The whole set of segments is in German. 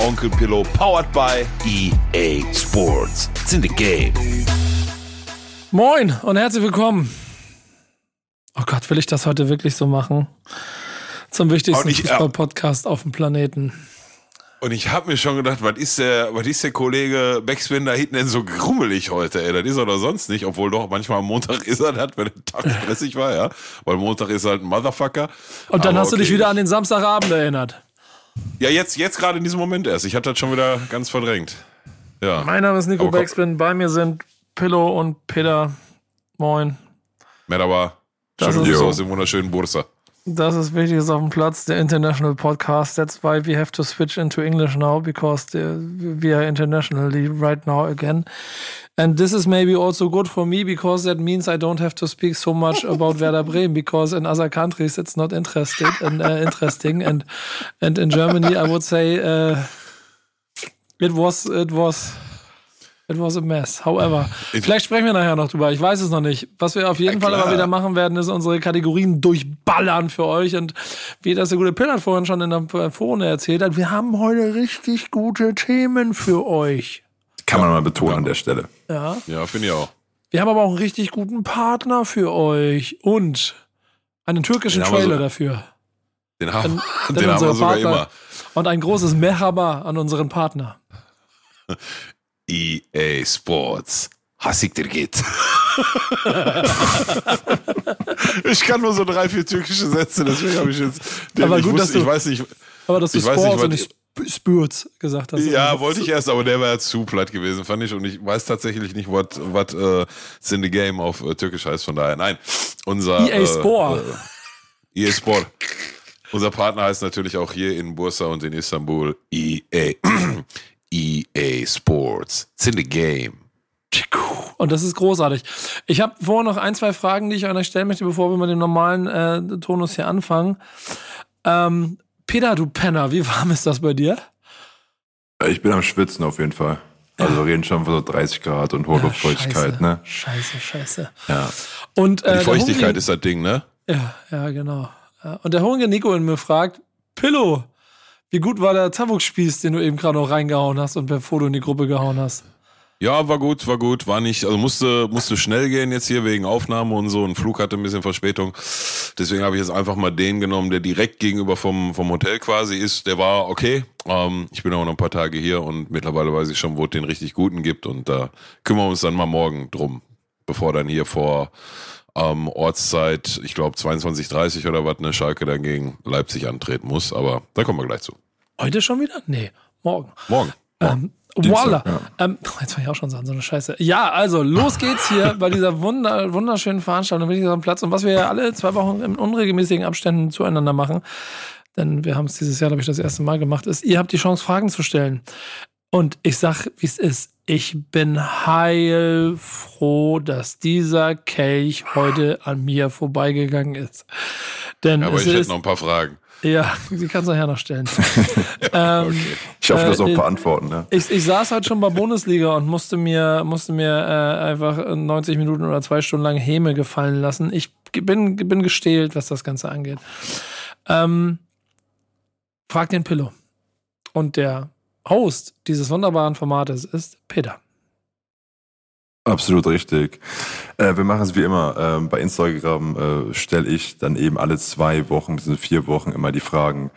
Onkel Pillow, powered by EA Sports. It's in the game. Moin und herzlich willkommen. Oh Gott, will ich das heute wirklich so machen? Zum wichtigsten ich- Fußball-Podcast auf dem Planeten. Und ich habe mir schon gedacht, was ist der, was ist der Kollege Backspin da hinten denn so grummelig heute, ey? Das ist er doch sonst nicht, obwohl doch manchmal am Montag ist er das, wenn der Tag stressig war, ja. Weil Montag ist halt ein Motherfucker. Und dann Aber hast du dich okay. wieder an den Samstagabend erinnert. Ja, jetzt, jetzt gerade in diesem Moment erst. Ich hatte das schon wieder ganz verdrängt. Ja. Mein Name ist Nico Aber Backspin. Bei mir sind Pillow und Peter. Moin. Merhaba. Das Schöne ist so. aus dem wunderschönen Bursa. Das ist Wichtiges auf dem Platz, der International Podcast. That's why we have to switch into English now, because the, we are internationally right now again. And this is maybe also good for me, because that means I don't have to speak so much about Werder Bremen, because in other countries it's not interested and uh, interesting. And and in Germany, I would say uh, it was it was it was a mess. However, vielleicht sprechen wir nachher noch drüber. Ich weiß es noch nicht. Was wir auf jeden Ja, Fall aber wieder machen werden, ist unsere Kategorien durchballern für euch. Und wie das der gute Pillard vorhin schon in der Vorne erzählt hat, wir haben heute richtig gute Themen für euch. Kann man mal betonen an der Stelle. Ja. Ja, finde ich auch. Wir haben aber auch einen richtig guten Partner für euch und einen türkischen Trailer so- dafür. Den haben, Denn den haben wir sogar Partner- immer. Und ein großes Merhaba an unseren Partner. EA Sports. Hassig dir geht. ich kann nur so drei, vier türkische Sätze, deswegen habe ich jetzt. Aber ich, gut, dass wusste, ich du- weiß nicht. Aber dass du Ich weiß nicht, Sports was und nicht Sp- Spürts gesagt hast. Ja, wollte ich erst, aber der war ja zu platt gewesen, fand ich. Und ich weiß tatsächlich nicht, was was äh, It's in the Game auf äh, Türkisch heißt. Von daher, nein. Unser EA Sport. Äh, EA Sport. Unser Partner heißt natürlich auch hier in Bursa und in Istanbul EA. EA Sports. It's in the Game. Und das ist großartig. Ich habe vorher noch ein, zwei Fragen, die ich euch stellen möchte, bevor wir mit dem normalen äh, Tonus hier anfangen. Ähm, Peter, du Penner, wie warm ist das bei dir? Ich bin am Schwitzen auf jeden Fall. Also wir reden schon von so 30 Grad und hohe Luftfeuchtigkeit, scheiße, ne? Scheiße, scheiße. Ja. Und, äh, Die Feuchtigkeit hungrige- ist das Ding, ne? Ja, ja, genau. Ja. Und der hungrige Nico in mir fragt, Pillow, wie gut war der Tabukspieß, den du eben gerade noch reingehauen hast und per Foto in die Gruppe gehauen hast? Ja, war gut, war gut, war nicht, also musste, musste schnell gehen jetzt hier wegen Aufnahme und so. Ein Flug hatte ein bisschen Verspätung. Deswegen habe ich jetzt einfach mal den genommen, der direkt gegenüber vom, vom Hotel quasi ist. Der war okay. Ähm, ich bin auch noch ein paar Tage hier und mittlerweile weiß ich schon, wo es den richtig guten gibt. Und da kümmern wir uns dann mal morgen drum, bevor dann hier vor ähm, Ortszeit, ich glaube 22.30 oder was, eine Schalke dann gegen Leipzig antreten muss. Aber da kommen wir gleich zu. Heute schon wieder? Nee, morgen. Morgen. Ähm, Dienstag, voila. ja. Ähm, jetzt fange ich auch schon so an, so eine Scheiße. Ja, also los geht's hier bei dieser wunder, wunderschönen Veranstaltung mit diesem Platz und was wir ja alle zwei Wochen in unregelmäßigen Abständen zueinander machen, denn wir haben es dieses Jahr, glaube ich, das erste Mal gemacht, ist, ihr habt die Chance, Fragen zu stellen. Und ich sag, wie es ist. Ich bin heilfroh, dass dieser Kelch heute an mir vorbeigegangen ist. Denn Aber es ich hätte noch ein paar Fragen. ja, sie kannst du nachher noch stellen. ähm, Okay. Ich hoffe, Äh, das auch äh, beantworten, ne? ich, ich saß heute schon bei Bundesliga und musste mir, musste mir äh, einfach 90 Minuten oder zwei Stunden lang Häme gefallen lassen. Ich bin, bin gestählt, was das Ganze angeht. Ähm, frag den Pillow. Und der Host dieses wunderbaren Formates ist Peter. Absolut richtig. Äh, wir machen es wie immer. Ähm, bei Instagram äh, stelle ich dann eben alle zwei Wochen bis vier Wochen immer die Fragen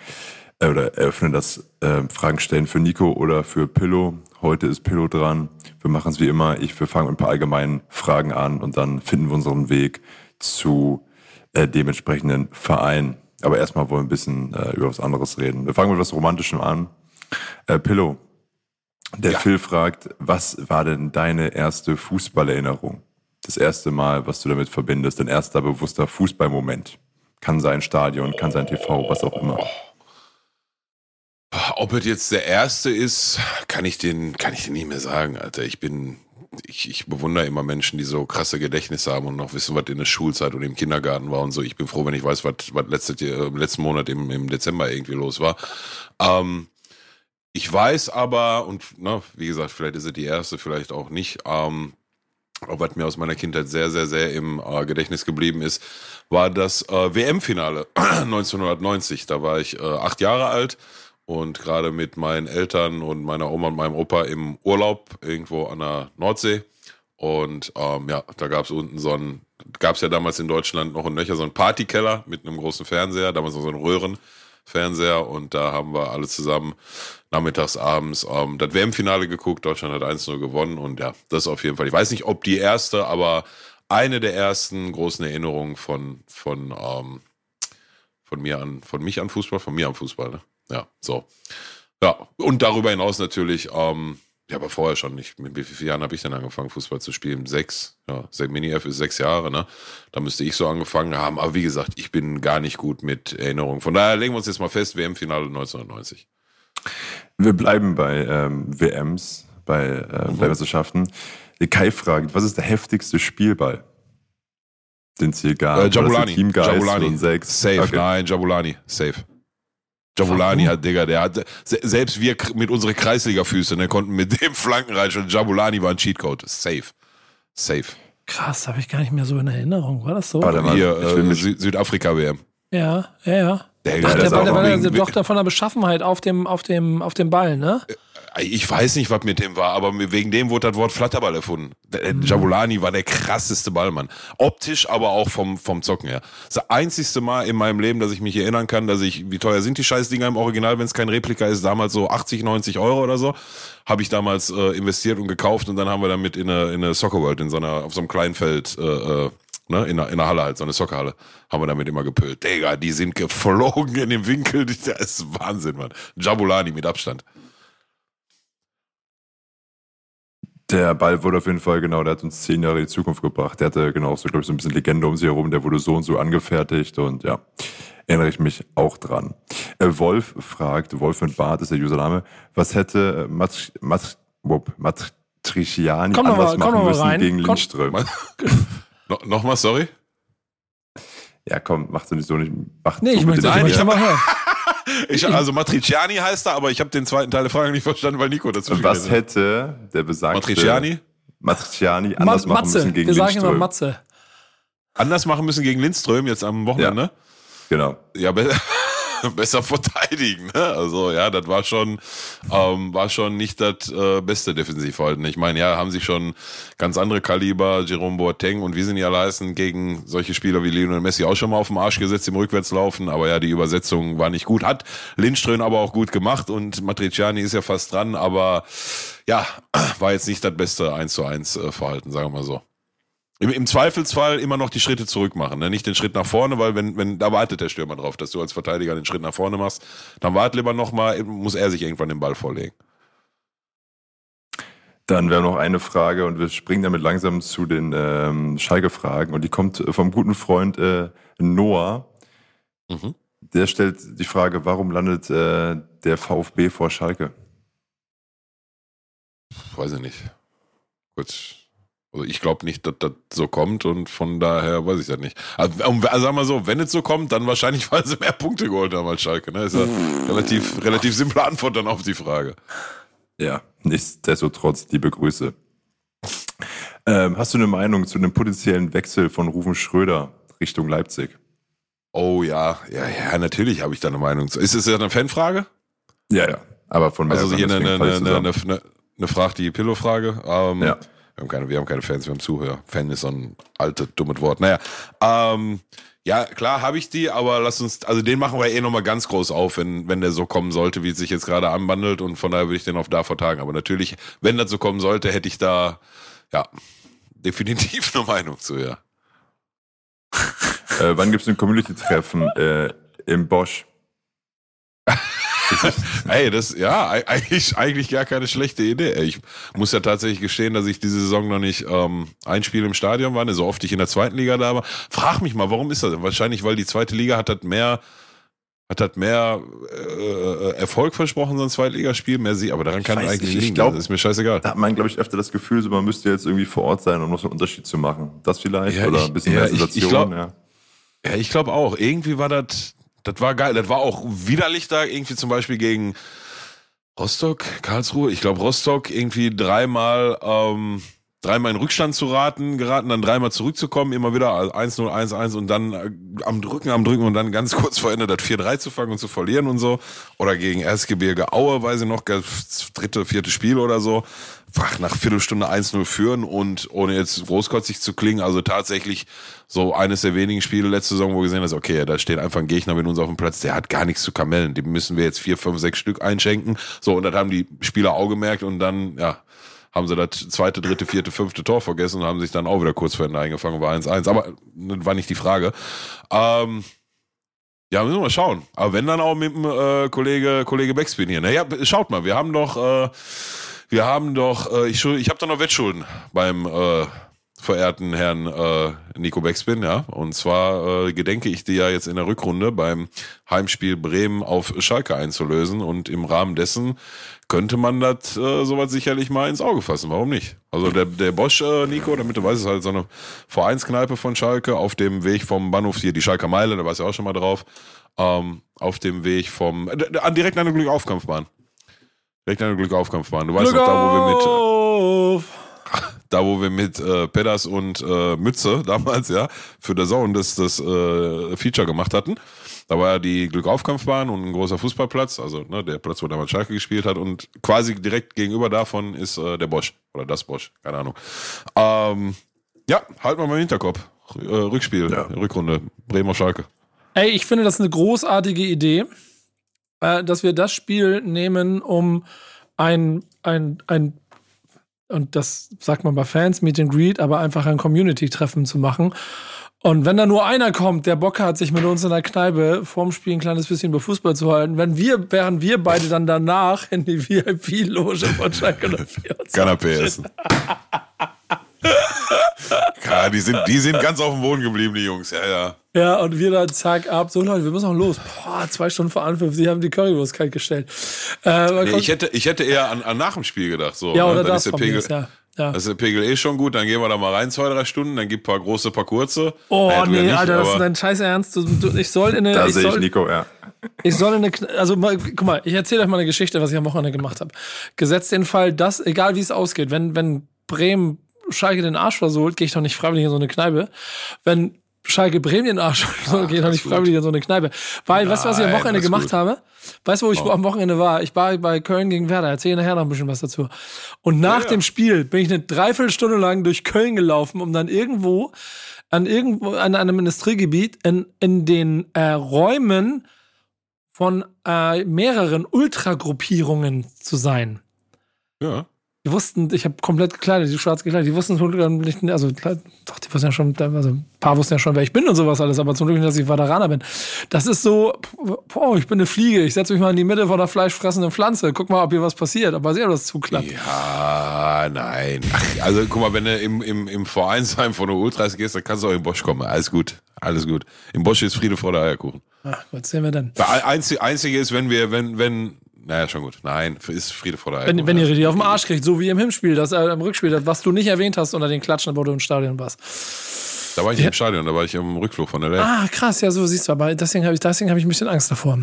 äh, oder eröffne das äh, Fragen stellen für Nico oder für Pillow. Heute ist Pillow dran. Wir machen es wie immer. Ich, wir fangen mit ein paar allgemeinen Fragen an und dann finden wir unseren Weg zu äh, dementsprechenden Verein. Aber erstmal wollen wir ein bisschen äh, über was anderes reden. Wir fangen mit was Romantischem an. Äh, Pillow, der Ja. Phil fragt, was war denn deine erste Fußballerinnerung? Das erste Mal, was du damit verbindest, dein erster bewusster Fußballmoment. Kann sein Stadion, kann sein TV, was auch immer. Ob es jetzt der erste ist, kann ich den, kann ich dir nicht mehr sagen, Alter. Ich bin ich, ich bewundere immer Menschen, die so krasse Gedächtnisse haben und noch wissen, was in der Schulzeit und im Kindergarten war und so. Ich bin froh, wenn ich weiß, was, was letztes, äh, letzten Monat im, im Dezember irgendwie los war. Ähm, ich weiß aber, und na, wie gesagt, vielleicht ist es die erste, vielleicht auch nicht, ähm, aber was mir aus meiner Kindheit sehr, sehr, sehr im äh, Gedächtnis geblieben ist, war das äh, WM-Finale 1990. Da war ich äh, acht Jahre alt und gerade mit meinen Eltern und meiner Oma und meinem Opa im Urlaub irgendwo an der Nordsee. Und ähm, ja, da gab es unten so ein, gab es ja damals in Deutschland noch ein Nöcher, so ein Partykeller mit einem großen Fernseher, damals noch so ein Röhrenfernseher und da haben wir alle zusammen nachmittags, abends ähm, das WM-Finale geguckt. Deutschland hat 1-0 gewonnen und ja, das auf jeden Fall. Ich weiß nicht, ob die erste, aber eine der ersten großen Erinnerungen von, von, ähm, von mir an, von mich an Fußball, von mir am Fußball, ne? Ja, so. Ja, und darüber hinaus natürlich, ähm, ja, aber vorher schon nicht. Mit wie vielen Jahren habe ich denn angefangen, Fußball zu spielen? Sechs. Ja, Mini-F ist sechs Jahre, ne? Da müsste ich so angefangen haben. Aber wie gesagt, ich bin gar nicht gut mit Erinnerungen. Von daher legen wir uns jetzt mal fest, WM-Finale 1990. Wir bleiben bei ähm, WMs, bei äh, mhm. Meisterschaften. Kai fragt, was ist der heftigste Spielball? Den es hier gab? Äh, Jabulani. Jabulani. Safe. Okay. Nein, Jabulani. Safe. Jabulani hat, Digga, der hat, selbst wir mit unseren Kreisliga-Füßen, der konnten mit dem Flanken reinschauen. Jabulani war ein Cheatcode. Safe. Safe. Krass, habe ich gar nicht mehr so in Erinnerung. War das so? Warte mal, Hier, äh, Südafrika-WM. Ja, ja, ja. Der, Ach, der, der, der, der doch von der Beschaffenheit auf dem, auf dem, auf dem Ball, ne? Äh, ich weiß nicht, was mit dem war, aber wegen dem wurde das Wort Flatterball erfunden. Der, mhm. Jabulani war der krasseste Ballmann. Optisch, aber auch vom, vom Zocken her. Das einzigste Mal in meinem Leben, dass ich mich erinnern kann, dass ich, wie teuer sind die Scheißdinger im Original, wenn es kein Replika ist, damals so 80, 90 Euro oder so, habe ich damals äh, investiert und gekauft und dann haben wir damit in eine, in eine Soccer World, in so einer, auf so einem kleinen Feld, äh, äh ne, in der, in der Halle halt, so eine Soccerhalle, haben wir damit immer gepölt. Digga, die sind geflogen in dem Winkel, das ist Wahnsinn, Mann. Jabulani mit Abstand. Der Ball wurde auf jeden Fall, genau, der hat uns zehn Jahre in die Zukunft gebracht. Der hatte genau so, glaube ich, so ein bisschen Legende um sich herum. Der wurde so und so angefertigt und ja, erinnere ich mich auch dran. Äh, Wolf fragt, Wolf mit Bart ist der Username, was hätte Mat Mat Matriciani anders mal, machen müssen rein. gegen Lindström? no, Nochmal, sorry? Ja, komm, mach so nicht so nicht. Mach nee, ich möchte, ich möchte mal hören. Ich, also Matriciani heißt er, aber ich habe den zweiten Teil der Frage nicht verstanden, weil Nico dazu Was hätte der besagte Matriciani? Matriciani anders Ma machen müssen gegen Wir sagen immer Matze. Anders machen müssen gegen Lindström jetzt am Wochenende? Ja, genau. Ja, besser verteidigen. Ne? Also ja, das war schon, ähm, war schon nicht das äh, beste Defensivverhalten. Ich meine, ja, haben sich schon ganz andere Kaliber, Jerome Boateng und wie sind ja leisten gegen solche Spieler wie Lionel Messi auch schon mal auf den Arsch gesetzt im Rückwärtslaufen, aber ja, die Übersetzung war nicht gut. Hat Lindström aber auch gut gemacht und Matriciani ist ja fast dran, aber ja, war jetzt nicht das beste 1 zu 1 äh, Verhalten, sagen wir mal so. Im, Im, Zweifelsfall immer noch die Schritte zurück machen, ne? nicht den Schritt nach vorne, weil wenn, wenn, da wartet der Stürmer drauf, dass du als Verteidiger den Schritt nach vorne machst, dann wart lieber nochmal, muss er sich irgendwann den Ball vorlegen. Dann wäre noch eine Frage und wir springen damit langsam zu den ähm, Schalke-Fragen und die kommt vom guten Freund äh, Noah. Mhm. Der stellt die Frage, warum landet äh, der VfB vor Schalke? Weiß ich nicht. Gut, also ich glaube nicht, dass das so kommt und von daher weiß ich das nicht. Also, also sagen wir so, wenn es so kommt, dann wahrscheinlich, weil sie mehr Punkte geholt haben als Schalke. Ne? Ist ja relativ, relativ simple Antwort dann auf die Frage. Ja, nichtsdestotrotz, liebe Grüße. Ähm, hast du eine Meinung zu einem potenziellen Wechsel von Rufen Schröder Richtung Leipzig? Oh ja, ja, ja, natürlich habe ich da eine Meinung zu. Ist es ja eine Fanfrage? Ja, ja. Aber von mir Also hier eine, eine, eine, eine, eine Frage, die Pillow-Frage. Ähm, ja. Wir haben keine, wir haben keine Fans, wir haben Zuhörer. Fan ist so ein altes, dummes Wort. Naja, ähm, ja, klar habe ich die, aber lass uns, also den machen wir eh nochmal ganz groß auf, wenn, wenn der so kommen sollte, wie es sich jetzt gerade anbandelt und von daher würde ich den auf da vertagen. Aber natürlich, wenn das so kommen sollte, hätte ich da, ja, definitiv eine Meinung zu, ja. äh, wann gibt es ein Community-Treffen äh, im Bosch? Ey, das, ja, eigentlich, eigentlich gar keine schlechte Idee. Ich muss ja tatsächlich gestehen, dass ich diese Saison noch nicht ähm, ein Spiel im Stadion war, ne, so oft ich in der zweiten Liga da war. Frag mich mal, warum ist das? Wahrscheinlich, weil die zweite Liga hat das mehr, hat hat mehr äh, Erfolg versprochen, so ein Zweitligaspiel, mehr sie, aber daran kann weiß eigentlich nicht, ich liegen. glaub- das ist mir scheißegal. Da hat man, glaube ich, öfter das Gefühl, so, man müsste jetzt irgendwie vor Ort sein, um noch so einen Unterschied zu machen. Das vielleicht? Ja, oder ich- ein bisschen ja, mehr ich- ich Sensation? glaub- ja. Ja, ich glaube auch. Irgendwie war das, das war geil. Das war auch widerlich da, irgendwie zum Beispiel gegen Rostock, Karlsruhe. Ich glaube Rostock irgendwie dreimal, ähm, dreimal in Rückstand zu raten, geraten, dann dreimal zurückzukommen, immer wieder also 1-0, 1-1 und dann äh, am Drücken, am Drücken und dann ganz kurz vor Ende das 4-3 zu fangen und zu verlieren und so. Oder gegen Erzgebirge Aue, weiß ich noch, das dritte, vierte Spiel oder so. Ach, nach Viertelstunde 1-0 führen und ohne jetzt großkotzig zu klingen, also tatsächlich so eines der wenigen Spiele letzte Saison, wo gesehen hast, okay, da steht einfach ein Gegner mit uns auf dem Platz, der hat gar nichts zu kamellen. Dem müssen wir jetzt vier, fünf, sechs Stück einschenken. So, und das haben die Spieler auch gemerkt und dann, ja, haben sie das zweite, dritte, vierte, fünfte Tor vergessen und haben sich dann auch wieder kurz vor Ende eingefangen, war 1-1. Aber das war nicht die Frage. Ähm, ja, müssen wir mal schauen. Aber wenn dann auch mit dem äh, Kollege, Kollege Backspin hier. Naja, schaut mal, wir haben doch, äh, wir haben doch, äh, ich, ich habe da noch Wettschulden beim äh, verehrten Herrn äh, Nico Backspin, ja. Und zwar äh, gedenke ich dir ja jetzt in der Rückrunde beim Heimspiel Bremen auf Schalke einzulösen und im Rahmen dessen könnte man das äh, sowas sicherlich mal ins Auge fassen. Warum nicht? Also der, der Bosch, äh, Nico, damit du weißt, ist halt so eine Vereinskneipe von Schalke auf dem Weg vom Bahnhof hier, die Schalker Meile, da warst du auch schon mal drauf, ähm, auf dem Weg vom, äh, direkt an der Glückaufkampfbahn. Direkt an der Glückaufkampfbahn. Du weißt Glück noch, da wo wir mit, auf! da wo wir mit äh, Pedders und äh, Mütze damals, ja, für der Zone das, das äh, Feature gemacht hatten. Da war ja die Glückaufkampfbahn und ein großer Fußballplatz, also ne, der Platz, wo damals Schalke gespielt hat. Und quasi direkt gegenüber davon ist äh, der Bosch oder das Bosch, keine Ahnung. Ähm, ja, halt mal im Hinterkopf. R äh, Rückspiel, Ja. Rückrunde, Bremer Schalke. Ey, ich finde das eine großartige Idee, äh, dass wir das Spiel nehmen, um ein, ein, ein, und das sagt man bei Fans, Meet and Greet, aber einfach ein Community-Treffen zu machen. Und wenn da nur einer kommt, der Bock hat, sich mit uns in der Kneipe vorm Spiel ein kleines bisschen über Fußball zu halten, wenn wir, während wir beide dann danach in die VIP-Loge von Schalke 04 Kanapé essen. ja, die sind, die sind ganz auf dem Boden geblieben, die Jungs. Ja, ja. Ja, und wir dann zack ab. So Leute, wir müssen auch los. Boah, zwei Stunden vor Anpfiff, sie haben die Currywurst kalt gestellt. Äh, Nee, ich, hätte, ich hätte eher an, an nach dem Spiel gedacht. So, ja, ne? oder Dann das ist der Pegel, ist, ja. ja. Das ist der Pegel eh schon gut, dann gehen wir da mal rein, zwei, drei Stunden, dann gibt ein paar große, paar kurze. Oh, Naja, nee, nicht, Alter, das ist dein Scheiß Ernst. Du, du, ich soll in eine. Da ich, sehe ich soll, Nico, ja. ich soll in eine. Also, mal, guck mal, ich erzähle euch mal eine Geschichte, was ich am Wochenende gemacht habe. Gesetzt den Fall, dass, egal wie es ausgeht, wenn, wenn Bremen Schalke den Arsch versohlt, gehe ich doch nicht freiwillig in so eine Kneipe. Wenn Schalke Bremen den Arsch versohlt, gehe ich doch nicht freiwillig in so eine Kneipe. Weil, weißt du, was ich am Nein, Wochenende gemacht gut. habe? Weißt du, wo ich Oh. am Wochenende war? Ich war bei Köln gegen Werder. Erzähle nachher noch ein bisschen was dazu. Und nach Ja, ja. dem Spiel bin ich eine Dreiviertelstunde lang durch Köln gelaufen, um dann irgendwo an irgendwo an einem Industriegebiet in, in den äh, Räumen von äh, mehreren Ultragruppierungen zu sein. Ja. Die wussten, ich habe komplett gekleidet, die schwarz gekleidet, die wussten zum Glück nicht, also doch, die wussten ja schon, also ein paar wussten ja schon, wer ich bin und sowas alles, aber zum Glück nicht, dass ich Vateraner bin. Das ist so, boah, ich bin eine Fliege, ich setze mich mal in die Mitte von einer fleischfressenden Pflanze, guck mal, ob hier was passiert, aber sehr, ob das zuklappt. Ja, nein. Also guck mal, wenn du im, im, im Vereinsheim von der Ultras gehst, dann kannst du auch in Bosch kommen. Alles gut. Alles gut. Im Bosch ist Friede vor der Eierkuchen. Ach, was sehen wir denn? Das Einzige, Einzige ist, wenn wir, wenn, wenn, naja, schon gut. Nein, ist Friede vor der Eierkuchen. Wenn, wenn ihr richtig auf den Arsch kriegt, so wie im Hinspiel, das, äh, im Rückspiel, das, was du nicht erwähnt hast unter den Klatschen, wo du im Stadion warst. Da war ich nicht im Stadion, da war ich im Rückflug von der Lab. Ah, krass, ja, so siehst du, aber deswegen habe ich, deswegen hab ich ein bisschen Angst davor.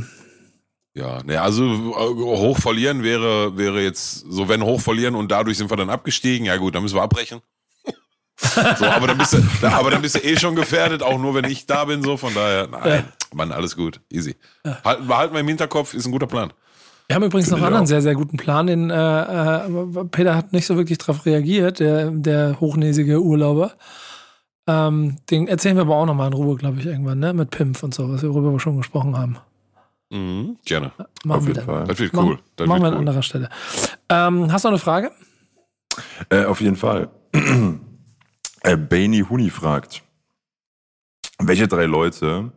Ja, ne, also äh, hoch verlieren wäre, wäre jetzt, so wenn hoch verlieren und dadurch sind wir dann abgestiegen, ja gut, dann müssen wir abbrechen. so, aber dann bist du, aber dann bist du eh schon gefährdet, auch nur wenn ich da bin, so, von daher, nein, Mann, alles gut, easy. Halt, behalten wir im Hinterkopf, ist ein guter Plan. Wir haben übrigens noch einen anderen auch. sehr, sehr guten Plan, den äh, äh, Peter hat nicht so wirklich darauf reagiert, der, der hochnäsige Urlauber. Ähm, den erzählen wir aber auch nochmal in Ruhe, glaube ich, irgendwann, ne? Mit Pimpf und so, was wir worüber wir schon gesprochen haben. Mhm, gerne. Machen Auf wir jeden dann. Fall. Das wird cool. Das Machen wir wird an cool. anderer Stelle. Ähm, hast du noch eine Frage? Äh, auf jeden Fall. äh, Bainy Huni fragt, welche drei Leute,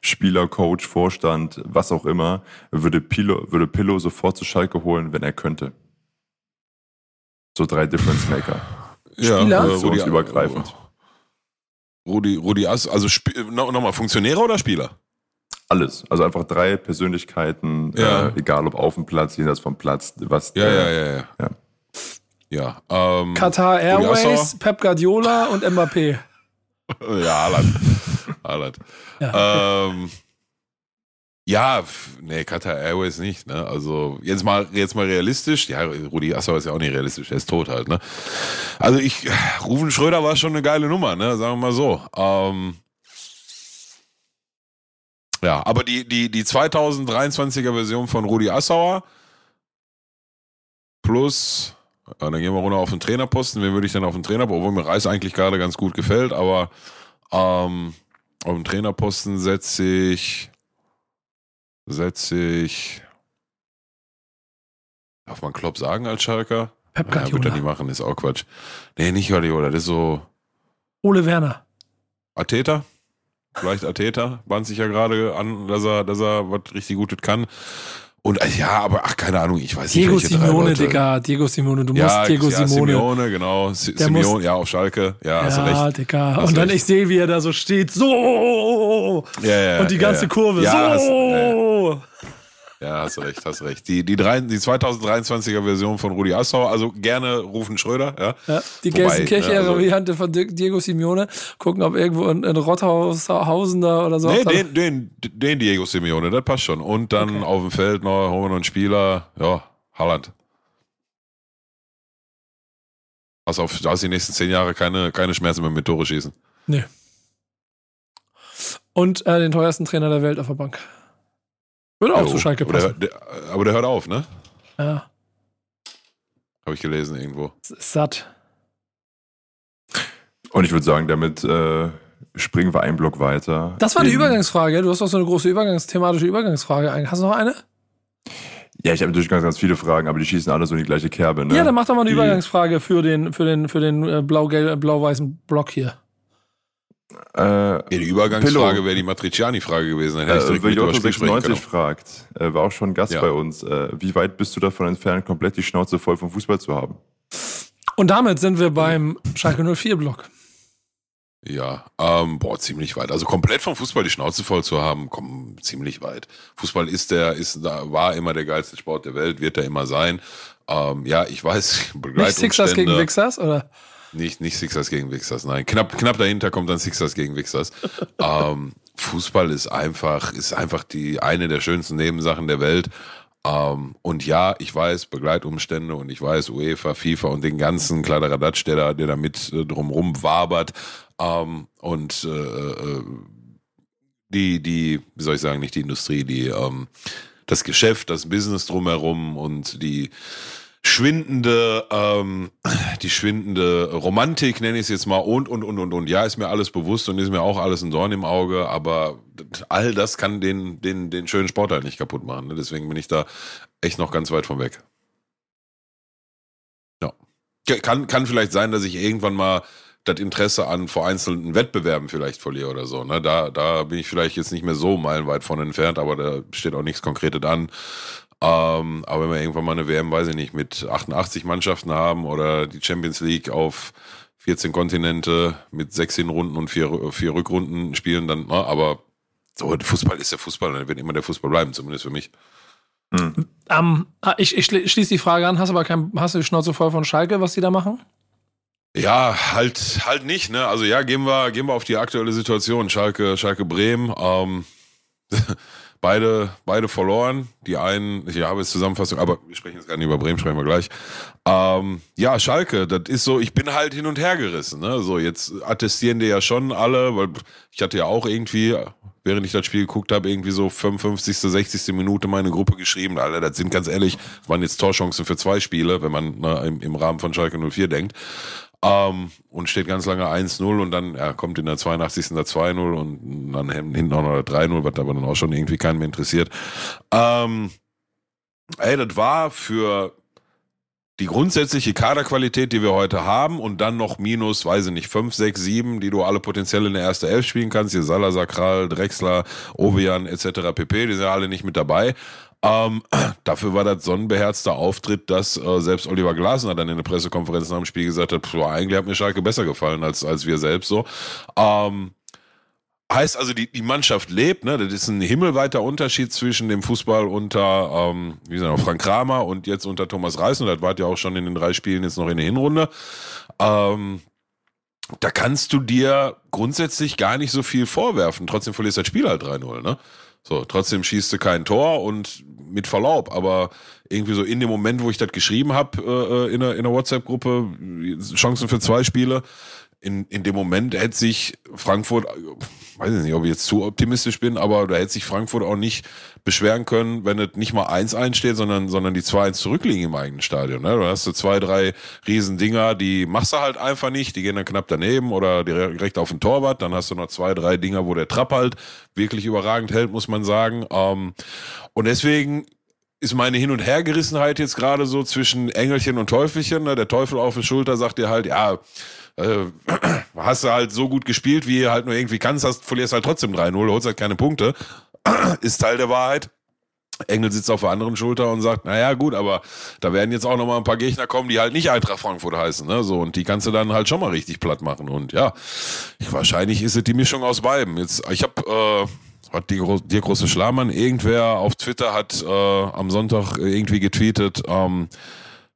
Spieler, Coach, Vorstand, was auch immer, würde Pillow, würde Pillow sofort zu Schalke holen, wenn er könnte? So drei Difference Maker. Ja, Spieler? äh, Rudi, Übergreifend. Rudi, Rudi Ass, also no- nochmal, Funktionäre oder Spieler? Alles. Also einfach drei Persönlichkeiten, Ja. äh, egal ob auf dem Platz, jenseits vom Platz, was. Ja, äh, ja, ja, ja. ja. Ja, ähm, Qatar Rudi Airways? Pep Guardiola und Mbappé. Ja, Haaland. Haaland. Ja. Ähm, ja, nee, Qatar Airways nicht, ne? Also jetzt mal, jetzt mal realistisch. Ja, Rudi Assauer ist ja auch nicht realistisch, er ist tot halt, ne? Also ich, Rufen Schröder war schon eine geile Nummer, ne? Sagen wir mal so. Ähm, ja, aber die, die, die 2023er Version von Rudi Assauer plus, dann gehen wir runter auf den Trainerposten. Wen würde ich denn auf den Trainerposten? Obwohl mir Reis eigentlich gerade ganz gut gefällt, aber ähm, auf den Trainerposten setze ich, setze ich, darf man Klopp sagen als Schalker? Pep Ja, wird er nicht Guardiola. machen, ist auch Quatsch. Nee, nicht Guardiola, das ist so Ole Werner. Ateta. Vielleicht Ateta, bahnt sich ja gerade an, dass er, dass er was richtig Gutes kann. Und äh, ja, aber ach, keine Ahnung, ich weiß Diego nicht, drei Simone. Digga. Diego Simone. Du musst Ja, Diego ja, Simone. Simeone, genau. Si Der Simeone, muss- ja, auf Schalke. Ja, hast du Ja, recht. Digga. Hast Und dann recht. ich sehe, wie er da so steht. So. Ja, ja, Und die ja, ganze ja. Kurve. Ja, ja, so. Ja, hast recht, hast recht. Die, die, drei, die 2023er Version von Rudi Assauer, also gerne rufen Schröder, ja. Ja, die Wobei, Gelsenkirchen-Variante ne, von Di- Diego Simeone. Gucken, ob irgendwo in, in Rotthaushausen da oder so. Nee, den, den, den Diego Simeone, das passt schon. Und dann Okay. auf dem Feld noch, holen wir noch einen Spieler, ja, Halland. Hast auf, hast die nächsten zehn Jahre keine, keine Schmerzen mehr mit Tore schießen. Nee. Und äh, den teuersten Trainer der Welt auf der Bank. Würde auch Jo, zu Schalke aber der, passen. der, aber der hört auf, ne? Ja, Habe ich gelesen irgendwo. es ist satt. Und ich würde sagen, damit äh, springen wir einen Block weiter. Das war die Übergangsfrage. Du hast doch so eine große Übergangs thematische Übergangsfrage. eigentlich. Hast du noch eine? Ja, ich habe natürlich ganz, ganz viele Fragen, aber die schießen alle so in die gleiche Kerbe. Ne? Ja, dann mach doch mal eine Die- Übergangsfrage für den, für den, für den äh, blau-weißen Block hier. Äh, Ja, die Übergangsfrage wäre die Matriciani-Frage gewesen. Dann hätte ich Äh, direkt Spiel sprechen 96 können. fragt, äh, war auch schon Gast Ja. bei uns, äh, wie weit bist du davon entfernt, komplett die Schnauze voll vom Fußball zu haben? Und damit sind wir beim Schalke 04-Block. Ja, ähm, boah, ziemlich weit. Also komplett vom Fußball die Schnauze voll zu haben, komm, ziemlich weit. Fußball ist der, ist da, war immer der geilste Sport der Welt, wird er immer sein. Ähm, ja, ich weiß, Nicht Sixers gegen Wixers, oder? Nicht, nicht Sixers gegen Wixers, nein. Knapp, knapp dahinter kommt dann Sixers gegen Wixers. ähm, Fußball ist einfach, ist einfach die eine der schönsten Nebensachen der Welt. Ähm, und ja, ich weiß, Begleitumstände und ich weiß, UEFA, FIFA und den ganzen Kladderadatsch, der da, der da mit äh, drumrum wabert. Ähm, und äh, äh, die, die, wie soll ich sagen, nicht die Industrie, die, ähm, das Geschäft, das Business drumherum und die schwindende, ähm, die schwindende Romantik, nenne ich es jetzt mal, und, und, und, und, und. Ja, ist mir alles bewusst und ist mir auch alles ein Dorn im Auge, aber all das kann den, den, den schönen Sport halt nicht kaputt machen. Ne? Deswegen bin ich da echt noch ganz weit von weg. Ja. Kann, kann vielleicht sein, dass ich irgendwann mal das Interesse an vereinzelten Wettbewerben vielleicht verliere oder so. Ne? Da, da bin ich vielleicht jetzt nicht mehr so meilenweit von entfernt, aber da steht auch nichts Konkretes an. Ähm, aber wenn wir irgendwann mal eine WM, weiß ich nicht, mit 88 Mannschaften haben oder die Champions League auf 14 Kontinente mit sechs Hinrunden und vier, vier Rückrunden spielen, dann, na, aber so, Fußball ist der Fußball, dann wird immer der Fußball bleiben, zumindest für mich. Ähm, ah, ich, ich schli- schließe die Frage an. Hast aber kein, hast du die Schnauze voll von Schalke, was die da machen? Ja, halt, halt nicht, ne? Also ja, gehen wir, gehen wir auf die aktuelle Situation. Schalke, Schalke Bremen, ähm, beide, beide verloren. Die einen, ich habe jetzt Zusammenfassung, aber wir sprechen jetzt gar nicht über Bremen, sprechen wir gleich. Ähm, ja, Schalke, das ist so, ich bin halt hin und her gerissen, ne? So, jetzt attestieren die ja schon alle, weil ich hatte ja auch irgendwie, während ich das Spiel geguckt habe, irgendwie so 55., 60. Minute meine Gruppe geschrieben. Alter, das sind ganz ehrlich, waren jetzt Torchancen für zwei Spiele, wenn man ne, im, im Rahmen von Schalke 04 denkt. Ähm, und steht ganz lange 1-0 und dann ja, kommt in der 82. der 2-0 und dann hinten auch noch der 3-0, was aber dann auch schon irgendwie keinen mehr interessiert. Ähm, ey, das war für die grundsätzliche Kaderqualität, die wir heute haben und dann noch minus, weiß ich nicht, 5, 6, 7, die du alle potenziell in der ersten Elf spielen kannst, hier Salazar, Kral, Drexler, Ovejan etc. pp, die sind ja alle nicht mit dabei. Ähm, dafür war das so ein beherzter Auftritt, dass äh, selbst Oliver Glasner dann in der Pressekonferenz nach dem Spiel gesagt hat, pf, eigentlich hat mir Schalke besser gefallen als, als wir selbst so. Ähm, Heißt also, die, die Mannschaft lebt, ne? Das ist ein himmelweiter Unterschied zwischen dem Fußball unter, ähm, wie gesagt, Frank Kramer und jetzt unter Thomas Reis. Und das war ja auch schon in den drei Spielen jetzt noch in der Hinrunde. Ähm, da kannst du dir grundsätzlich gar nicht so viel vorwerfen. Trotzdem verlierst du das Spiel halt 3-0, ne? So, trotzdem schießt du kein Tor und mit Verlaub, aber irgendwie so in dem Moment, wo ich das geschrieben habe äh, in der, in der WhatsApp-Gruppe, Chancen für zwei Spiele, in, in dem Moment hätte sich Frankfurt, weiß ich nicht, ob ich jetzt zu optimistisch bin, aber da hätte sich Frankfurt auch nicht beschweren können, wenn es nicht mal 1-1 steht, sondern, sondern die 2-1 zurückliegen im eigenen Stadion. Ne? Da hast du zwei, drei Riesendinger, die machst du halt einfach nicht, die gehen dann knapp daneben oder direkt auf den Torwart. Dann hast du noch zwei, drei Dinger, wo der Trapp halt wirklich überragend hält, muss man sagen. Ähm, und deswegen ist meine Hin- und Hergerissenheit jetzt gerade so zwischen Engelchen und Teufelchen. Ne? Der Teufel auf der Schulter sagt dir halt, ja, äh, hast du halt so gut gespielt, wie halt nur irgendwie kannst, hast, verlierst halt trotzdem 3-0, holst halt keine Punkte. ist Teil der Wahrheit. Engel sitzt auf der anderen Schulter und sagt, naja, gut, aber da werden jetzt auch noch mal ein paar Gegner kommen, die halt nicht Eintracht Frankfurt heißen, ne, so, und die kannst du dann halt schon mal richtig platt machen und ja, wahrscheinlich ist es die Mischung aus beiden. Jetzt, ich habe, äh, hat die, die große Schlamann, irgendwer auf Twitter hat äh, am Sonntag irgendwie getweetet, ähm,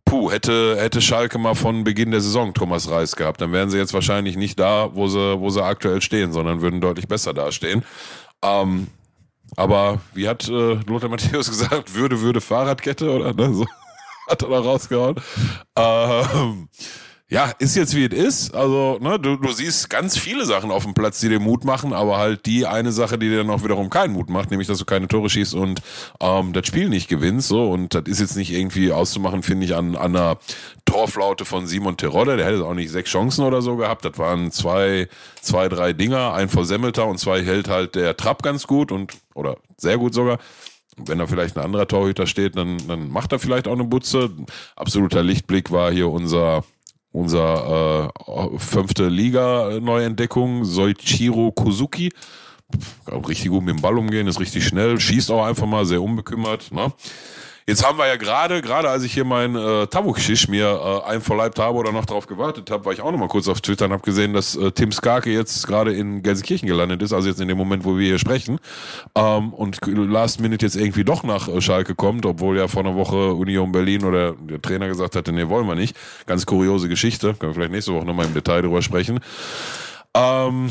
puh, hätte, hätte Schalke mal von Beginn der Saison Thomas Reis gehabt, dann wären sie jetzt wahrscheinlich nicht da, wo sie, wo sie aktuell stehen, sondern würden deutlich besser dastehen. Ähm, aber wie hat äh, Lothar Matthäus gesagt, würde, würde Fahrradkette oder ne? so hat er da rausgehauen. Ähm, ja, ist jetzt wie es ist. Also, ne, du, du siehst ganz viele Sachen auf dem Platz, die dir Mut machen, aber halt die eine Sache, die dir dann auch wiederum keinen Mut macht, nämlich, dass du keine Tore schießt und ähm, das Spiel nicht gewinnst. So, und das ist jetzt nicht irgendwie auszumachen, finde ich, an, an einer Torflaute von Simon Terodde. Der hätte auch nicht sechs Chancen oder so gehabt. Das waren zwei, zwei, drei Dinger, ein versemmelter und zwei hält halt der Trapp ganz gut und oder sehr gut sogar wenn da vielleicht ein anderer Torhüter steht, dann, dann macht er vielleicht auch eine Butze. Absoluter Lichtblick war hier unser unser äh, fünfte Liga-Neuentdeckung, Soichiro Kozuki. Richtig gut mit dem Ball umgehen, ist richtig schnell, schießt auch einfach mal sehr unbekümmert. Ne? Jetzt haben wir ja gerade, gerade als ich hier mein äh, Tabukschisch mir äh, einverleibt habe oder noch drauf gewartet habe, war ich auch noch mal kurz auf Twitter und habe gesehen, dass äh, Tim Skarke jetzt gerade in Gelsenkirchen gelandet ist, also jetzt in dem Moment, wo wir hier sprechen. Ähm, und Last Minute jetzt irgendwie doch nach äh, Schalke kommt, obwohl ja vor einer Woche Union Berlin oder der Trainer gesagt hatte, nee, wollen wir nicht. Ganz kuriose Geschichte. Können wir vielleicht nächste Woche nochmal im Detail drüber sprechen. Ähm,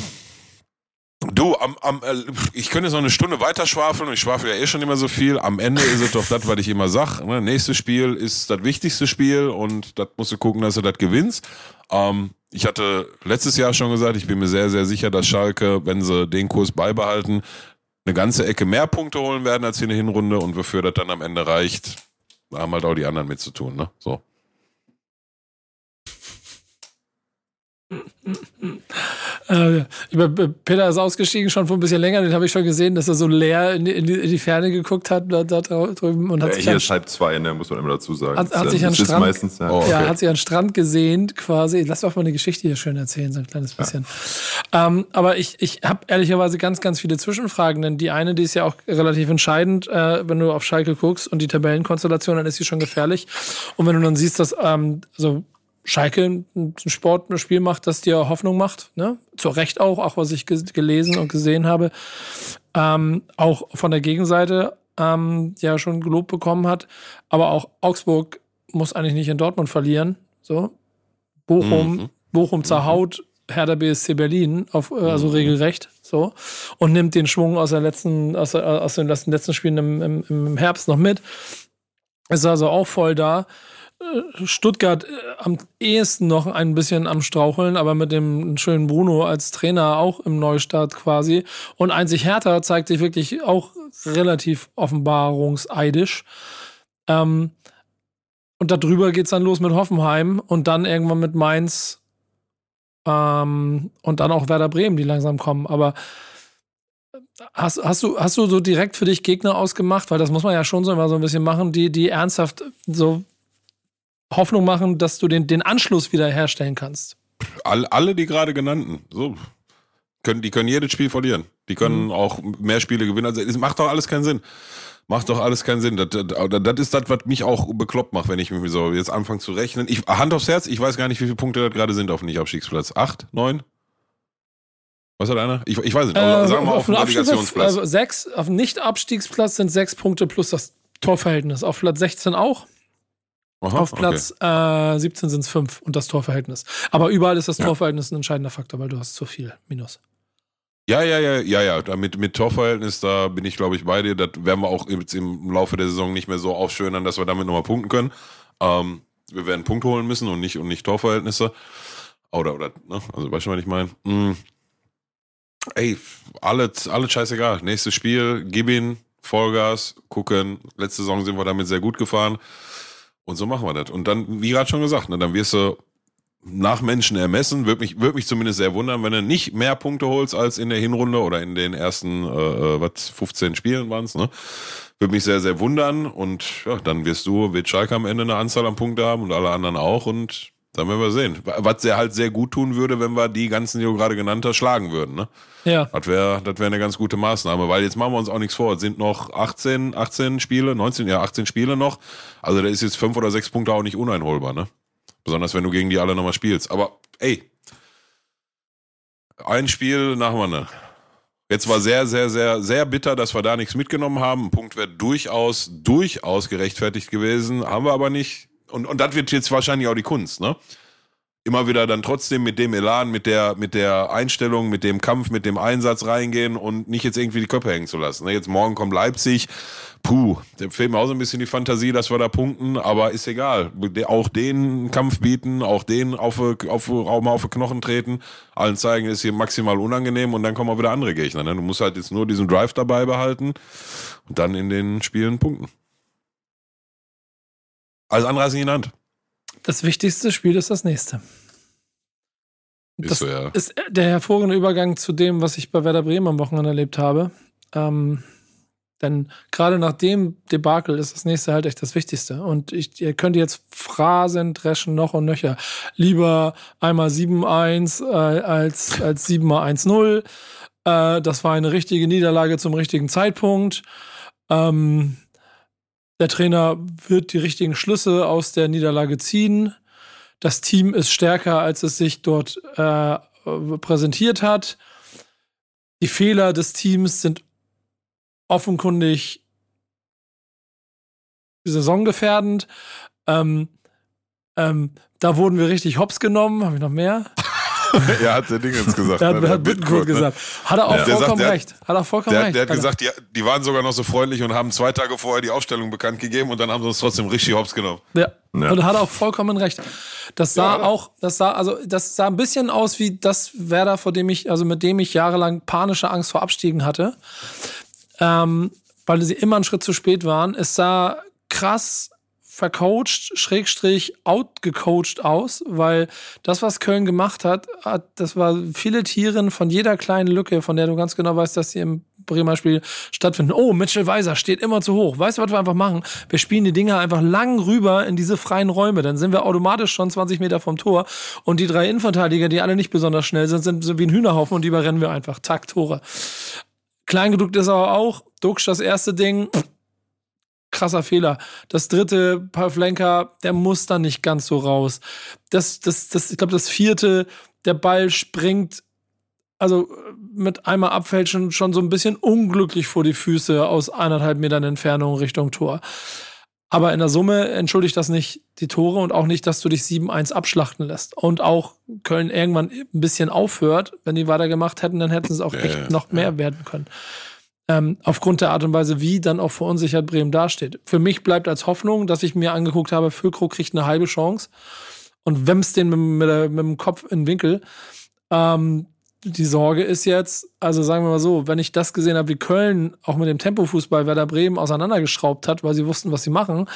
Du, am, am, äh, ich könnte noch eine Stunde weiter schwafeln und ich schwafel ja eh schon immer so viel. Am Ende ist es doch das, was ich immer sag. Ne? Nächstes Spiel ist das wichtigste Spiel und das musst du gucken, dass du das gewinnst. Ähm, ich hatte letztes Jahr schon gesagt, ich bin mir sehr, sehr sicher, dass Schalke, wenn sie den Kurs beibehalten, eine ganze Ecke mehr Punkte holen werden als in der Hinrunde und wofür das dann am Ende reicht, da haben halt auch die anderen mit zu tun. Ne? So. Äh, Peter ist ausgestiegen schon vor ein bisschen länger, den habe ich schon gesehen, dass er so leer in die, in die Ferne geguckt hat da, da drüben und hat Ja, sich hier an, ist halb zwei, ne, muss man immer dazu sagen. Hat- hat sich ja- an Strand- meistens, ja. Oh, ja, okay. hat sich an Strand gesehnt quasi. Lass doch mal eine Geschichte hier schön erzählen, so ein kleines bisschen. Ähm, aber ich, ich habe ehrlicherweise ganz, ganz viele Zwischenfragen, denn die eine, die ist ja auch relativ entscheidend, äh, wenn du auf Schalke guckst und die Tabellenkonstellation, dann ist sie schon gefährlich. Und wenn du dann siehst, dass ähm, so Schalke ein Sport, ein Spiel macht, das dir Hoffnung macht, ne? Zu Recht auch, auch was ich ge gelesen und gesehen habe, ähm, auch von der Gegenseite ähm, ja schon gelobt bekommen hat. Aber auch Augsburg muss eigentlich nicht in Dortmund verlieren. So. Bochum, Mhm. Bochum zerhaut Hertha BSC Berlin auf, äh, also regelrecht, so. Und nimmt den Schwung aus der letzten, aus, der- aus den letzten, letzten Spielen im, im, im Herbst noch mit. Ist also auch voll da. Äh, Stuttgart äh, am ehesten noch ein bisschen am Straucheln, aber mit dem schönen Bruno als Trainer auch im Neustart quasi. Und einzig Hertha zeigt sich wirklich auch relativ offenbarungseidisch. Ähm, und darüber geht's dann los mit Hoffenheim und dann irgendwann mit Mainz ähm, und dann auch Werder Bremen, die langsam kommen. Aber hast, hast, du, hast du so direkt für dich Gegner ausgemacht? Weil das muss man ja schon so immer so ein bisschen machen, die, die ernsthaft so Hoffnung machen, dass du den, den Anschluss wieder herstellen kannst. All, alle die gerade genannten, so können, die können jedes Spiel verlieren. Die können Mhm. auch mehr Spiele gewinnen. Also es macht doch alles keinen Sinn. Macht doch alles keinen Sinn. Das, das, das ist das, was mich auch bekloppt macht, wenn ich mich so jetzt anfange zu rechnen. Ich, Hand aufs Herz, ich weiß gar nicht, wie viele Punkte das gerade sind auf dem Nicht-Abstiegsplatz. Acht, neun? Was hat einer? Ich, ich weiß nicht. Äh, sagen wir mal auf, dem Navigationsplatz. Äh, sechs, auf dem Nicht-Abstiegsplatz sind sechs Punkte plus das Torverhältnis. Auf Platz 16 auch. Aha, auf Platz okay. äh, 17 sind es fünf und das Torverhältnis. Aber überall ist das ja. Torverhältnis ein entscheidender Faktor, weil du hast zu viel Minus. Ja, ja, ja, ja, ja. Mit, mit Torverhältnis, da bin ich, glaube ich, bei dir. Das werden wir auch im Laufe der Saison nicht mehr so aufschönern, dass wir damit nochmal punkten können. Ähm, wir werden Punkt holen müssen und nicht, und nicht Torverhältnisse. Oder, oder, ne? Also, weißt du, was ich meine? Mm. Ey, alles, alles scheißegal. Nächstes Spiel, gib ihn, Vollgas, gucken. Letzte Saison sind wir damit sehr gut gefahren. Und so machen wir das. Und dann, wie gerade schon gesagt, ne, dann wirst du nach Menschen ermessen. Würde mich, würd mich zumindest sehr wundern, wenn du nicht mehr Punkte holst als in der Hinrunde oder in den ersten, äh, äh was, 15 Spielen waren es, ne? Würde mich sehr, sehr wundern. Und ja, dann wirst du, wird Schalke am Ende eine Anzahl an Punkte haben und alle anderen auch. Und dann werden wir sehen. Was sehr halt sehr gut tun würde, wenn wir die ganzen, die du gerade genannt hast, schlagen würden. Ne? Ja. Das wäre das wär eine ganz gute Maßnahme, weil jetzt machen wir uns auch nichts vor. Es sind noch 18, 18 Spiele, 19, ja, 18 Spiele noch. Also da ist jetzt fünf oder sechs Punkte auch nicht uneinholbar, ne? Besonders wenn du gegen die alle nochmal spielst. Aber ey, ein Spiel nach dem Jetzt war sehr, sehr, sehr, sehr bitter, dass wir da nichts mitgenommen haben. Ein Punkt wäre durchaus, durchaus gerechtfertigt gewesen. Haben wir aber nicht. Und, und das wird jetzt wahrscheinlich auch die Kunst, ne? immer wieder dann trotzdem mit dem Elan, mit der, mit der Einstellung, mit dem Kampf, mit dem Einsatz reingehen und nicht jetzt irgendwie die Köpfe hängen zu lassen. Ne, jetzt morgen kommt Leipzig. Puh, da fehlt mir auch so ein bisschen die Fantasie, dass wir da punkten, aber ist egal. Auch den Kampf bieten, auch den auf, auf, auf, auf Knochen treten, allen zeigen, ist hier maximal unangenehm und dann kommen auch wieder andere Gegner. Ne? Du musst halt jetzt nur diesen Drive dabei behalten und dann in den Spielen punkten. Alles andere ist nicht Hand. Das wichtigste Spiel ist das nächste. Ist das so, ja. ist der hervorragende Übergang zu dem, was ich bei Werder Bremen am Wochenende erlebt habe. Ähm, denn gerade nach dem Debakel ist das nächste halt echt das Wichtigste. Und ich, ihr könnt jetzt Phrasen dreschen noch und nöcher. Lieber einmal 7-1 äh, als, als 7-1-0. Äh, das war eine richtige Niederlage zum richtigen Zeitpunkt. Ähm, der Trainer wird die richtigen Schlüsse aus der Niederlage ziehen. Das Team ist stärker, als es sich dort äh, präsentiert hat. Die Fehler des Teams sind offenkundig saisongefährdend. Ähm, ähm, da wurden wir richtig hops genommen. Habe ich noch mehr? er hat der Dingens gesagt. er hat, ne? hat Bittenkurt ne? gesagt. Hat er auch ja. vollkommen sagt, recht. Hat er vollkommen der, recht. Der hat gesagt, die, die, waren sogar noch so freundlich und haben zwei Tage vorher die Aufstellung bekannt gegeben und dann haben sie uns trotzdem richtig hops genommen. Ja. ja. Und hat auch vollkommen recht. Das sah ja, auch, das sah, also das sah ein bisschen aus wie das Werder, vor dem ich, also mit dem ich jahrelang panische Angst vor Abstiegen hatte. Ähm, weil sie immer einen Schritt zu spät waren. Es sah krass vercoacht, Schrägstrich outgecoacht aus, weil das, was Köln gemacht hat, hat das war viele Tieren von jeder kleinen Lücke, von der du ganz genau weißt, dass sie im Bremer Spiel stattfinden. Oh, Mitchell Weiser steht immer zu hoch. Weißt du, was wir einfach machen? Wir spielen die Dinger einfach lang rüber in diese freien Räume. Dann sind wir automatisch schon 20 Meter vom Tor. Und die drei Innenverteidiger, die alle nicht besonders schnell sind, sind, sind wie ein Hühnerhaufen und die überrennen wir einfach. Tag, Tore. Kleingedruckt ist aber auch. Duxch das erste Ding krasser Fehler. Das dritte, Pavlenka, der muss da nicht ganz so raus. Das, das, das, ich glaube, das vierte, der Ball springt, also mit einmal abfälschen, schon so ein bisschen unglücklich vor die Füße aus eineinhalb Metern Entfernung Richtung Tor. Aber in der Summe entschuldigt das nicht die Tore und auch nicht, dass du dich 7-1 abschlachten lässt. Und auch Köln irgendwann ein bisschen aufhört. Wenn die weitergemacht hätten, dann hätten es auch echt noch mehr werden können ähm, aufgrund der Art und Weise, wie dann auch verunsichert Bremen dasteht. Für mich bleibt als Hoffnung, dass ich mir angeguckt habe, Füllkrug kriegt eine halbe Chance und wämst den mit, mit, mit dem Kopf in den Winkel. Ähm, die Sorge ist jetzt, also sagen wir mal so, wenn ich das gesehen habe, wie Köln auch mit dem Tempofußball Werder Bremen auseinandergeschraubt hat, weil sie wussten, was sie machen,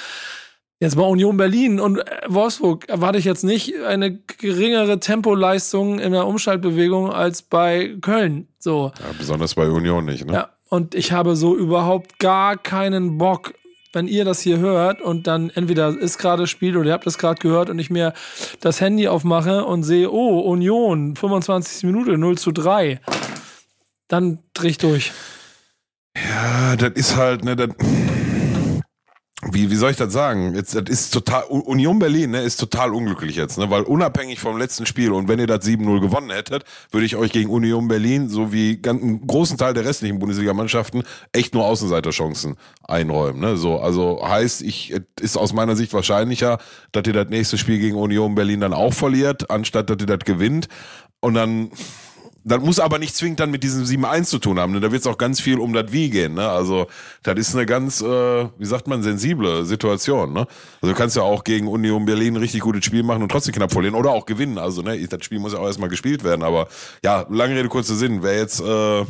Jetzt bei Union Berlin und äh, Wolfsburg erwarte ich jetzt nicht eine geringere Tempoleistung in der Umschaltbewegung als bei Köln. So. Ja, besonders bei Union nicht, ne? Ja, und ich habe so überhaupt gar keinen Bock, wenn ihr das hier hört und dann entweder ist gerade Spiel oder ihr habt das gerade gehört und ich mir das Handy aufmache und sehe, oh, Union, 25. Minute, 0 zu 3. Dann dreh ich durch. Ja, das ist halt, ne, das wie, wie soll ich das sagen? Jetzt, das ist total, Union Berlin, ne, ist total unglücklich jetzt, ne, weil unabhängig vom letzten Spiel und wenn ihr das 7-0 gewonnen hättet, würde ich euch gegen Union Berlin sowie einen großen Teil der restlichen Bundesligamannschaften echt nur Außenseiterchancen einräumen, ne, so, also heißt, ich, ist aus meiner Sicht wahrscheinlicher, dass ihr das nächste Spiel gegen Union Berlin dann auch verliert, anstatt dass ihr das gewinnt und dann, das muss aber nicht zwingend dann mit diesem 7-1 zu tun haben. Ne? Da wird es auch ganz viel um das Wie gehen. Ne? Also das ist eine ganz, äh, wie sagt man, sensible Situation. Ne? Also du kannst ja auch gegen Union Berlin ein richtig gutes Spiel machen und trotzdem knapp verlieren oder auch gewinnen. Also ne, das Spiel muss ja auch erstmal gespielt werden. Aber ja, lange Rede, kurzer Sinn. Wer jetzt... Äh,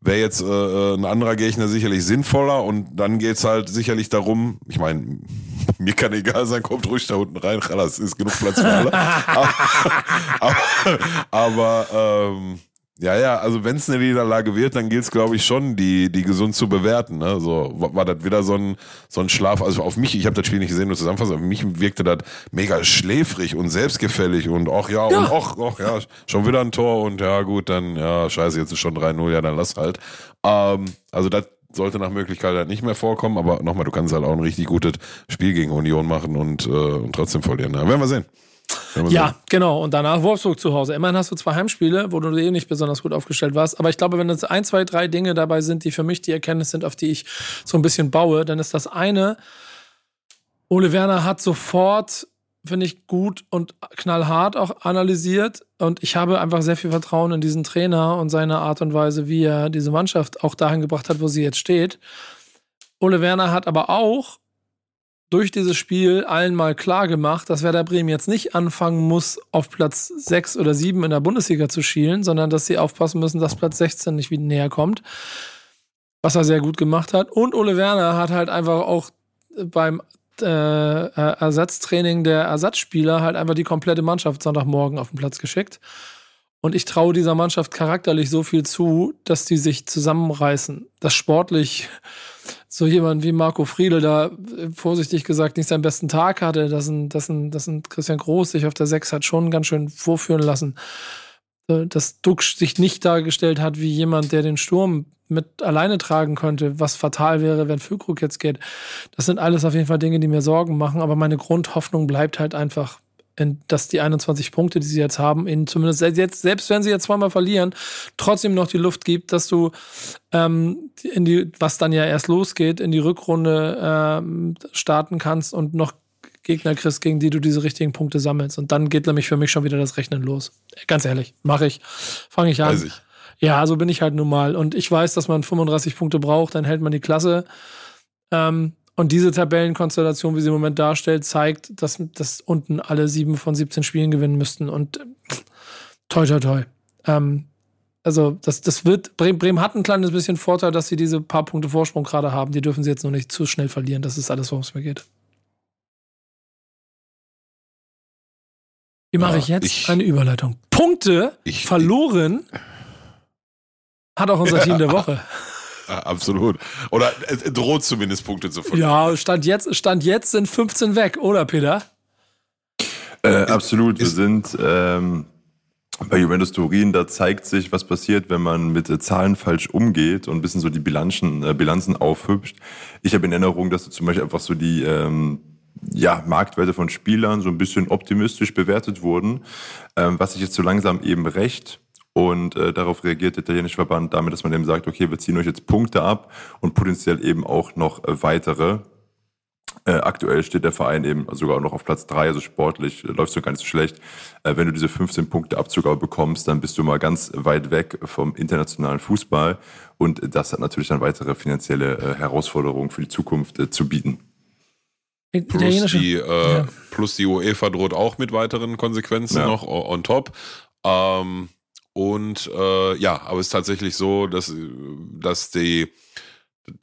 wäre jetzt äh, äh, ein anderer Gegner sicherlich sinnvoller und dann geht's halt sicherlich darum, ich meine, mir kann egal sein, kommt ruhig da unten rein, es ist genug Platz für alle. aber, aber, aber ähm, ja, ja, also wenn es eine Niederlage wird, dann gilt es, glaube ich, schon, die, die gesund zu bewerten. Ne? So, war, war das wieder so ein, so ein Schlaf, also auf mich, ich habe das Spiel nicht gesehen, nur zusammenfassen, auf mich wirkte das mega schläfrig und selbstgefällig und ach ja, ja. und ach, ach ja, schon wieder ein Tor und ja gut, dann, ja, scheiße, jetzt ist schon 3-0, ja, dann lass halt. Ähm, also das sollte nach Möglichkeit halt nicht mehr vorkommen, aber nochmal, du kannst halt auch ein richtig gutes Spiel gegen Union machen und, äh, und trotzdem verlieren. Ja, werden wir sehen. Ja, genau. Und danach Wolfsburg zu Hause. Immerhin hast du zwei Heimspiele, wo du eh nicht besonders gut aufgestellt warst. Aber ich glaube, wenn jetzt ein, zwei, drei Dinge dabei sind, die für mich die Erkenntnis sind, auf die ich so ein bisschen baue, dann ist das eine, Ole Werner hat sofort, finde ich, gut und knallhart auch analysiert. Und ich habe einfach sehr viel Vertrauen in diesen Trainer und seine Art und Weise, wie er diese Mannschaft auch dahin gebracht hat, wo sie jetzt steht. Ole Werner hat aber auch durch dieses Spiel allen mal klar gemacht, dass Werder Bremen jetzt nicht anfangen muss, auf Platz 6 oder 7 in der Bundesliga zu schielen, sondern dass sie aufpassen müssen, dass Platz 16 nicht wieder näher kommt. Was er sehr gut gemacht hat. Und Ole Werner hat halt einfach auch beim äh, Ersatztraining der Ersatzspieler halt einfach die komplette Mannschaft Sonntagmorgen auf den Platz geschickt. Und ich traue dieser Mannschaft charakterlich so viel zu, dass die sich zusammenreißen. Das sportlich so jemand wie Marco Friedl da vorsichtig gesagt nicht seinen besten Tag hatte, dass ein, dass ein, dass ein Christian Groß sich auf der Sechs hat schon ganz schön vorführen lassen. Äh, dass Duck sich nicht dargestellt hat wie jemand, der den Sturm mit alleine tragen könnte, was fatal wäre, wenn Füllkrug jetzt geht. Das sind alles auf jeden Fall Dinge, die mir Sorgen machen, aber meine Grundhoffnung bleibt halt einfach, dass die 21 Punkte, die sie jetzt haben, ihnen zumindest jetzt, selbst wenn sie jetzt zweimal verlieren, trotzdem noch die Luft gibt, dass du ähm, in die, was dann ja erst losgeht, in die Rückrunde ähm, starten kannst und noch Gegner kriegst, gegen die du diese richtigen Punkte sammelst. Und dann geht nämlich für mich schon wieder das Rechnen los. Ganz ehrlich, mache ich. Fange ich an. Weiß ich. Ja, so bin ich halt nun mal. Und ich weiß, dass man 35 Punkte braucht, dann hält man die Klasse. Ähm, und diese Tabellenkonstellation, wie sie im Moment darstellt, zeigt, dass, dass unten alle sieben von 17 Spielen gewinnen müssten. Und toi, toi, toi. Ähm, also, das, das wird, Bremen, Bremen hat ein kleines bisschen Vorteil, dass sie diese paar Punkte Vorsprung gerade haben. Die dürfen sie jetzt noch nicht zu schnell verlieren. Das ist alles, worum es mir geht. Wie mache ja, ich jetzt? Ich, eine Überleitung. Punkte ich, verloren hat auch unser ja. Team der Woche. Absolut. Oder es droht zumindest Punkte zu verlieren. Ja, Stand jetzt, Stand jetzt sind 15 weg, oder Peter? Äh, absolut. Wir sind ähm, bei Juventus Turin, da zeigt sich, was passiert, wenn man mit äh, Zahlen falsch umgeht und ein bisschen so die Bilanzen, äh, Bilanzen aufhübscht. Ich habe in Erinnerung, dass du zum Beispiel einfach so die ähm, ja, Marktwerte von Spielern so ein bisschen optimistisch bewertet wurden, ähm, was sich jetzt so langsam eben recht und äh, darauf reagiert der italienische Verband damit, dass man eben sagt, okay, wir ziehen euch jetzt Punkte ab und potenziell eben auch noch äh, weitere. Äh, aktuell steht der Verein eben sogar noch auf Platz drei, also sportlich äh, läuft so gar nicht so schlecht. Äh, wenn du diese 15 Punkte Abzug aber bekommst, dann bist du mal ganz weit weg vom internationalen Fußball und das hat natürlich dann weitere finanzielle äh, Herausforderungen für die Zukunft äh, zu bieten. Plus die, äh, ja. plus die UEFA droht auch mit weiteren Konsequenzen ja. noch on top. Ähm, und äh, ja, aber es ist tatsächlich so, dass, dass die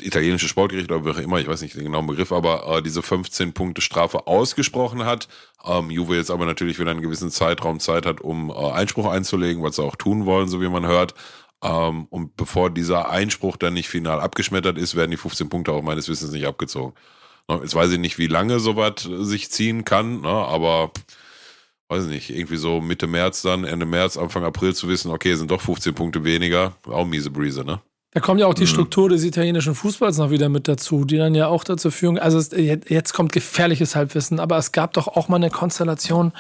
italienische Sportgericht oder wie auch immer, ich weiß nicht den genauen Begriff, aber äh, diese 15 Punkte Strafe ausgesprochen hat. Ähm, Juve jetzt aber natürlich wieder einen gewissen Zeitraum Zeit hat, um äh, Einspruch einzulegen, was sie auch tun wollen, so wie man hört. Ähm, und bevor dieser Einspruch dann nicht final abgeschmettert ist, werden die 15 Punkte auch meines Wissens nicht abgezogen. Jetzt weiß ich nicht, wie lange sowas sich ziehen kann, ne, aber weiß nicht, irgendwie so Mitte März dann, Ende März, Anfang April zu wissen, okay, sind doch 15 Punkte weniger, auch miese Breeze, ne? Da kommt ja auch die Struktur des italienischen Fußballs noch wieder mit dazu, die dann ja auch dazu führen, also es, jetzt kommt gefährliches Halbwissen, aber es gab doch auch mal eine Konstellation,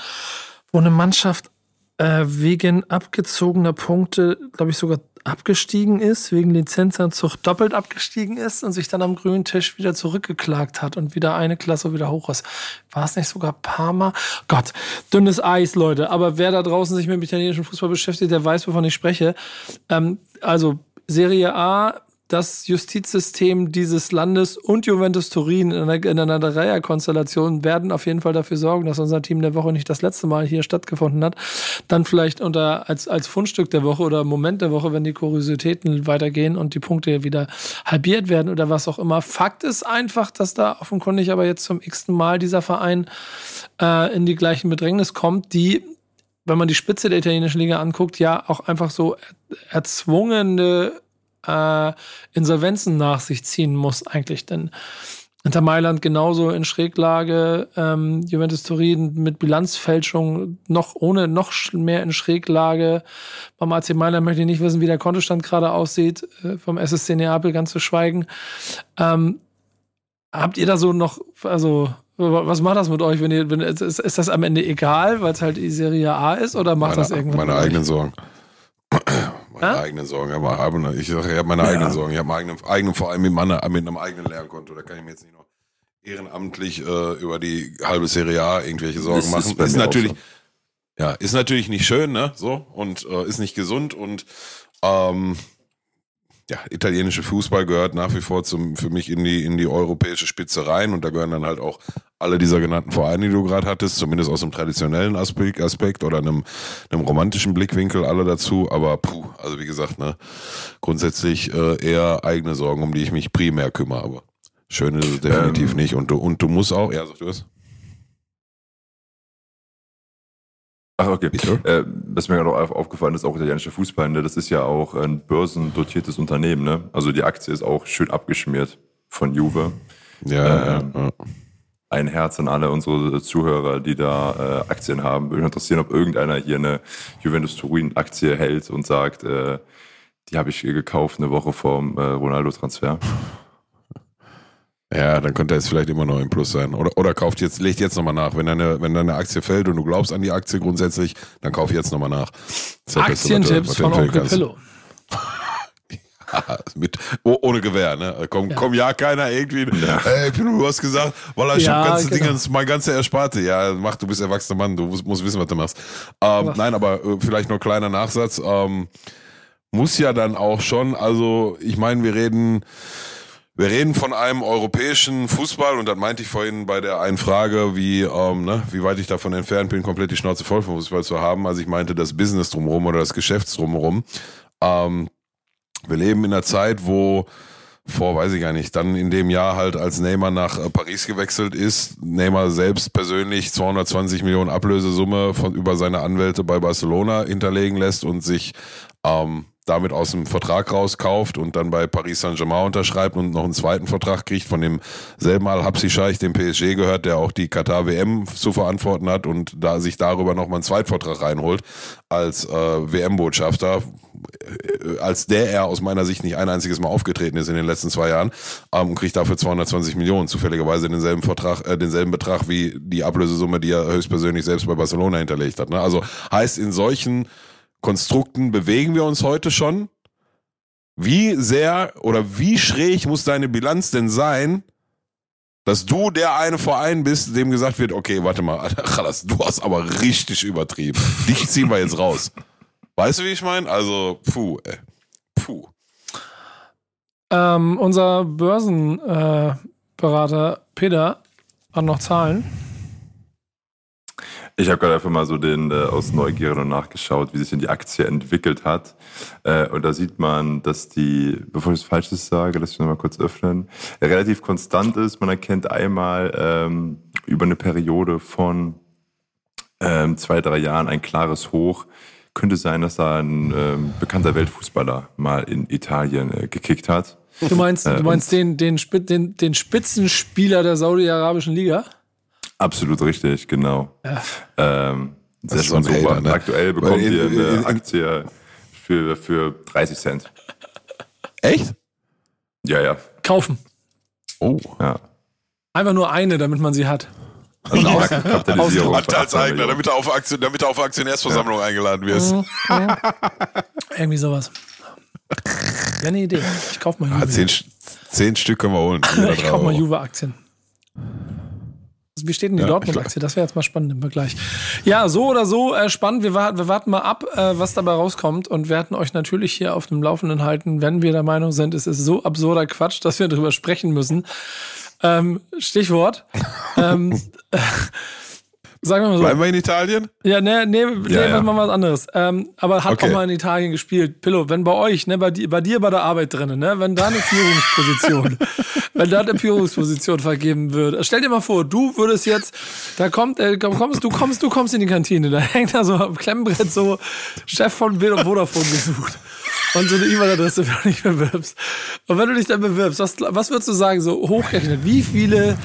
wo eine Mannschaft äh, wegen abgezogener Punkte, glaube ich, sogar abgestiegen ist, wegen Lizenzanzug doppelt abgestiegen ist und sich dann am grünen Tisch wieder zurückgeklagt hat und wieder eine Klasse wieder hoch ist. War es nicht sogar Parma? Gott, dünnes Eis, Leute. Aber wer da draußen sich mit dem italienischen Fußball beschäftigt, der weiß, wovon ich spreche. Ähm, also Serie A das Justizsystem dieses Landes und Juventus Turin in einer, in einer Dreierkonstellation werden auf jeden Fall dafür sorgen, dass unser Team der Woche nicht das letzte Mal hier stattgefunden hat. Dann vielleicht unter als, als Fundstück der Woche oder Moment der Woche, wenn die Kuriositäten weitergehen und die Punkte wieder halbiert werden oder was auch immer. Fakt ist einfach, dass da offenkundig aber jetzt zum x-ten Mal dieser Verein äh, in die gleichen Bedrängnis kommt, die wenn man die Spitze der italienischen Liga anguckt, ja auch einfach so erzwungene äh, Insolvenzen nach sich ziehen muss, eigentlich. Denn Inter Mailand genauso in Schräglage, ähm, Juventus Turin mit Bilanzfälschung noch ohne noch mehr in Schräglage. Beim AC Mailand möchte ich nicht wissen, wie der Kontostand gerade aussieht, äh, vom SSC Neapel ganz zu schweigen. Ähm, habt ihr da so noch, also was macht das mit euch, wenn ihr, wenn, ist, ist das am Ende egal, weil es halt die Serie A ist oder macht meine, das irgendwas? Meine eigenen Sorgen. Meine ha? eigenen Sorgen. Ich sage, ich habe meine ja. eigenen Sorgen. Ich habe meine eigenen, eigenen, vor allem mit, meiner, mit einem eigenen Lernkonto. Da kann ich mir jetzt nicht noch ehrenamtlich äh, über die halbe Serie A irgendwelche Sorgen ist, machen. Ist, ist natürlich, so. ja, ist natürlich nicht schön, ne? So und äh, ist nicht gesund und ähm, ja, italienische Fußball gehört nach wie vor zum, für mich in die, in die europäische Spitze rein und da gehören dann halt auch alle dieser genannten Vereine, die du gerade hattest, zumindest aus einem traditionellen Aspekt, Aspekt oder einem, einem romantischen Blickwinkel alle dazu, aber puh, also wie gesagt, ne, grundsätzlich äh, eher eigene Sorgen, um die ich mich primär kümmere, aber schön ist es definitiv ähm, nicht und du, und du musst auch, ja, sag du es. Ach, okay. Äh, was mir gerade auch aufgefallen ist, auch italienischer Fußball, ne, das ist ja auch ein börsendotiertes Unternehmen. Ne? Also die Aktie ist auch schön abgeschmiert von Juve. Ja, ähm, ja, ja. Ein Herz an alle unsere Zuhörer, die da äh, Aktien haben. Würde mich interessieren, ob irgendeiner hier eine Juventus Turin-Aktie hält und sagt, äh, die habe ich gekauft eine Woche vorm äh, Ronaldo-Transfer. Ja, dann könnte es vielleicht immer noch im Plus sein. Oder, oder kauft jetzt, legt jetzt nochmal nach. Wenn deine, wenn deine Aktie fällt und du glaubst an die Aktie grundsätzlich, dann kauf jetzt nochmal nach. Aktientipps von Onkel Pillow. mit, oh, ohne Gewehr, ne? Komm ja, komm, ja keiner irgendwie. Ja. Ey, du hast gesagt, weil ich ja, habe ganze genau. Dinge, mein ganze Ersparte. Ja, mach, du bist erwachsener Mann, du musst, musst wissen, was du machst. Ähm, nein, aber äh, vielleicht noch kleiner Nachsatz. Ähm, muss ja dann auch schon, also ich meine, wir reden wir reden von einem europäischen Fußball und das meinte ich vorhin bei der einen Frage, wie, ähm, ne, wie weit ich davon entfernt bin, komplett die Schnauze voll vom Fußball zu haben. Also ich meinte das Business drumherum oder das Geschäfts drumherum. Ähm, wir leben in einer Zeit, wo vor, weiß ich gar nicht, dann in dem Jahr halt als Neymar nach äh, Paris gewechselt ist, Neymar selbst persönlich 220 Millionen Ablösesumme von über seine Anwälte bei Barcelona hinterlegen lässt und sich ähm, damit aus dem Vertrag rauskauft und dann bei Paris Saint-Germain unterschreibt und noch einen zweiten Vertrag kriegt von demselben Al-Habsi-Scheich, dem PSG gehört, der auch die Katar-WM zu verantworten hat und da sich darüber nochmal einen Zweitvertrag reinholt als äh, WM-Botschafter, äh, als der er aus meiner Sicht nicht ein einziges Mal aufgetreten ist in den letzten zwei Jahren ähm, und kriegt dafür 220 Millionen, zufälligerweise denselben Vertrag, äh, denselben Betrag wie die Ablösesumme, die er höchstpersönlich selbst bei Barcelona hinterlegt hat. Ne? Also heißt in solchen Konstrukten bewegen wir uns heute schon? Wie sehr oder wie schräg muss deine Bilanz denn sein, dass du der eine Verein bist, dem gesagt wird, okay, warte mal, du hast aber richtig übertrieben. Dich ziehen wir jetzt raus. Weißt du, wie ich meine? Also, puh, ey. Puh. Ähm, unser Börsenberater äh, Peter hat noch Zahlen. Ich habe gerade einfach mal so den äh, aus Neugier noch nachgeschaut, wie sich denn die Aktie entwickelt hat. Äh, und da sieht man, dass die, bevor ich was Falsches sage, lass mich noch mal kurz öffnen, relativ konstant ist. Man erkennt einmal ähm, über eine Periode von ähm, zwei, drei Jahren ein klares Hoch. Könnte sein, dass da ein ähm, bekannter Weltfußballer mal in Italien äh, gekickt hat. Du meinst, du meinst den, den, den, den Spitzenspieler der Saudi-Arabischen Liga? Absolut richtig, genau. Ja. Ähm, sehr das schon so. Hater, ne? Aktuell bekommt ihr eine Aktie für, für 30 Cent. Echt? Ja, ja. Kaufen. Oh. ja. Einfach nur eine, damit man sie hat. Also Aus Kapitalisierung. Anteilseigner, damit du auf, Aktion, damit du auf Aktionärsversammlung ja. eingeladen wirst. Mhm. Irgendwie sowas. Ja, eine Idee. Ich kauf mal Juve. Ah, zehn, zehn Stück können wir holen. ich kauf mal Juve-Aktien. Wie steht denn die ja, Dortmund-Aktie? Das wäre jetzt mal spannend im Vergleich. Ja, so oder so äh, spannend. Wir, warten, wir warten mal ab, äh, was dabei rauskommt und werden euch natürlich hier auf dem Laufenden halten, wenn wir der Meinung sind, es ist so absurder Quatsch, dass wir darüber sprechen müssen. Ähm, Stichwort. ähm, Sagen wir mal so. Bleiben wir in Italien? Ja, nee, nee, nee ja, ja. machen wir was anderes. Ähm, aber hat okay. auch mal in Italien gespielt. Pillow, wenn bei euch, ne, bei, dir, bei dir bei der Arbeit drinnen, ne, wenn da eine Führungsposition, wenn da eine Führungsposition vergeben wird, stell dir mal vor, du würdest jetzt, da kommt, äh, kommst, du kommst, du kommst in die Kantine, da hängt da so am Klemmbrett so Chef von Vodafone gesucht. Und so eine E-Mail-Adresse, wenn du dich bewirbst. Und wenn du dich dann bewirbst, was, was würdest du sagen, so hochgerechnet, wie viele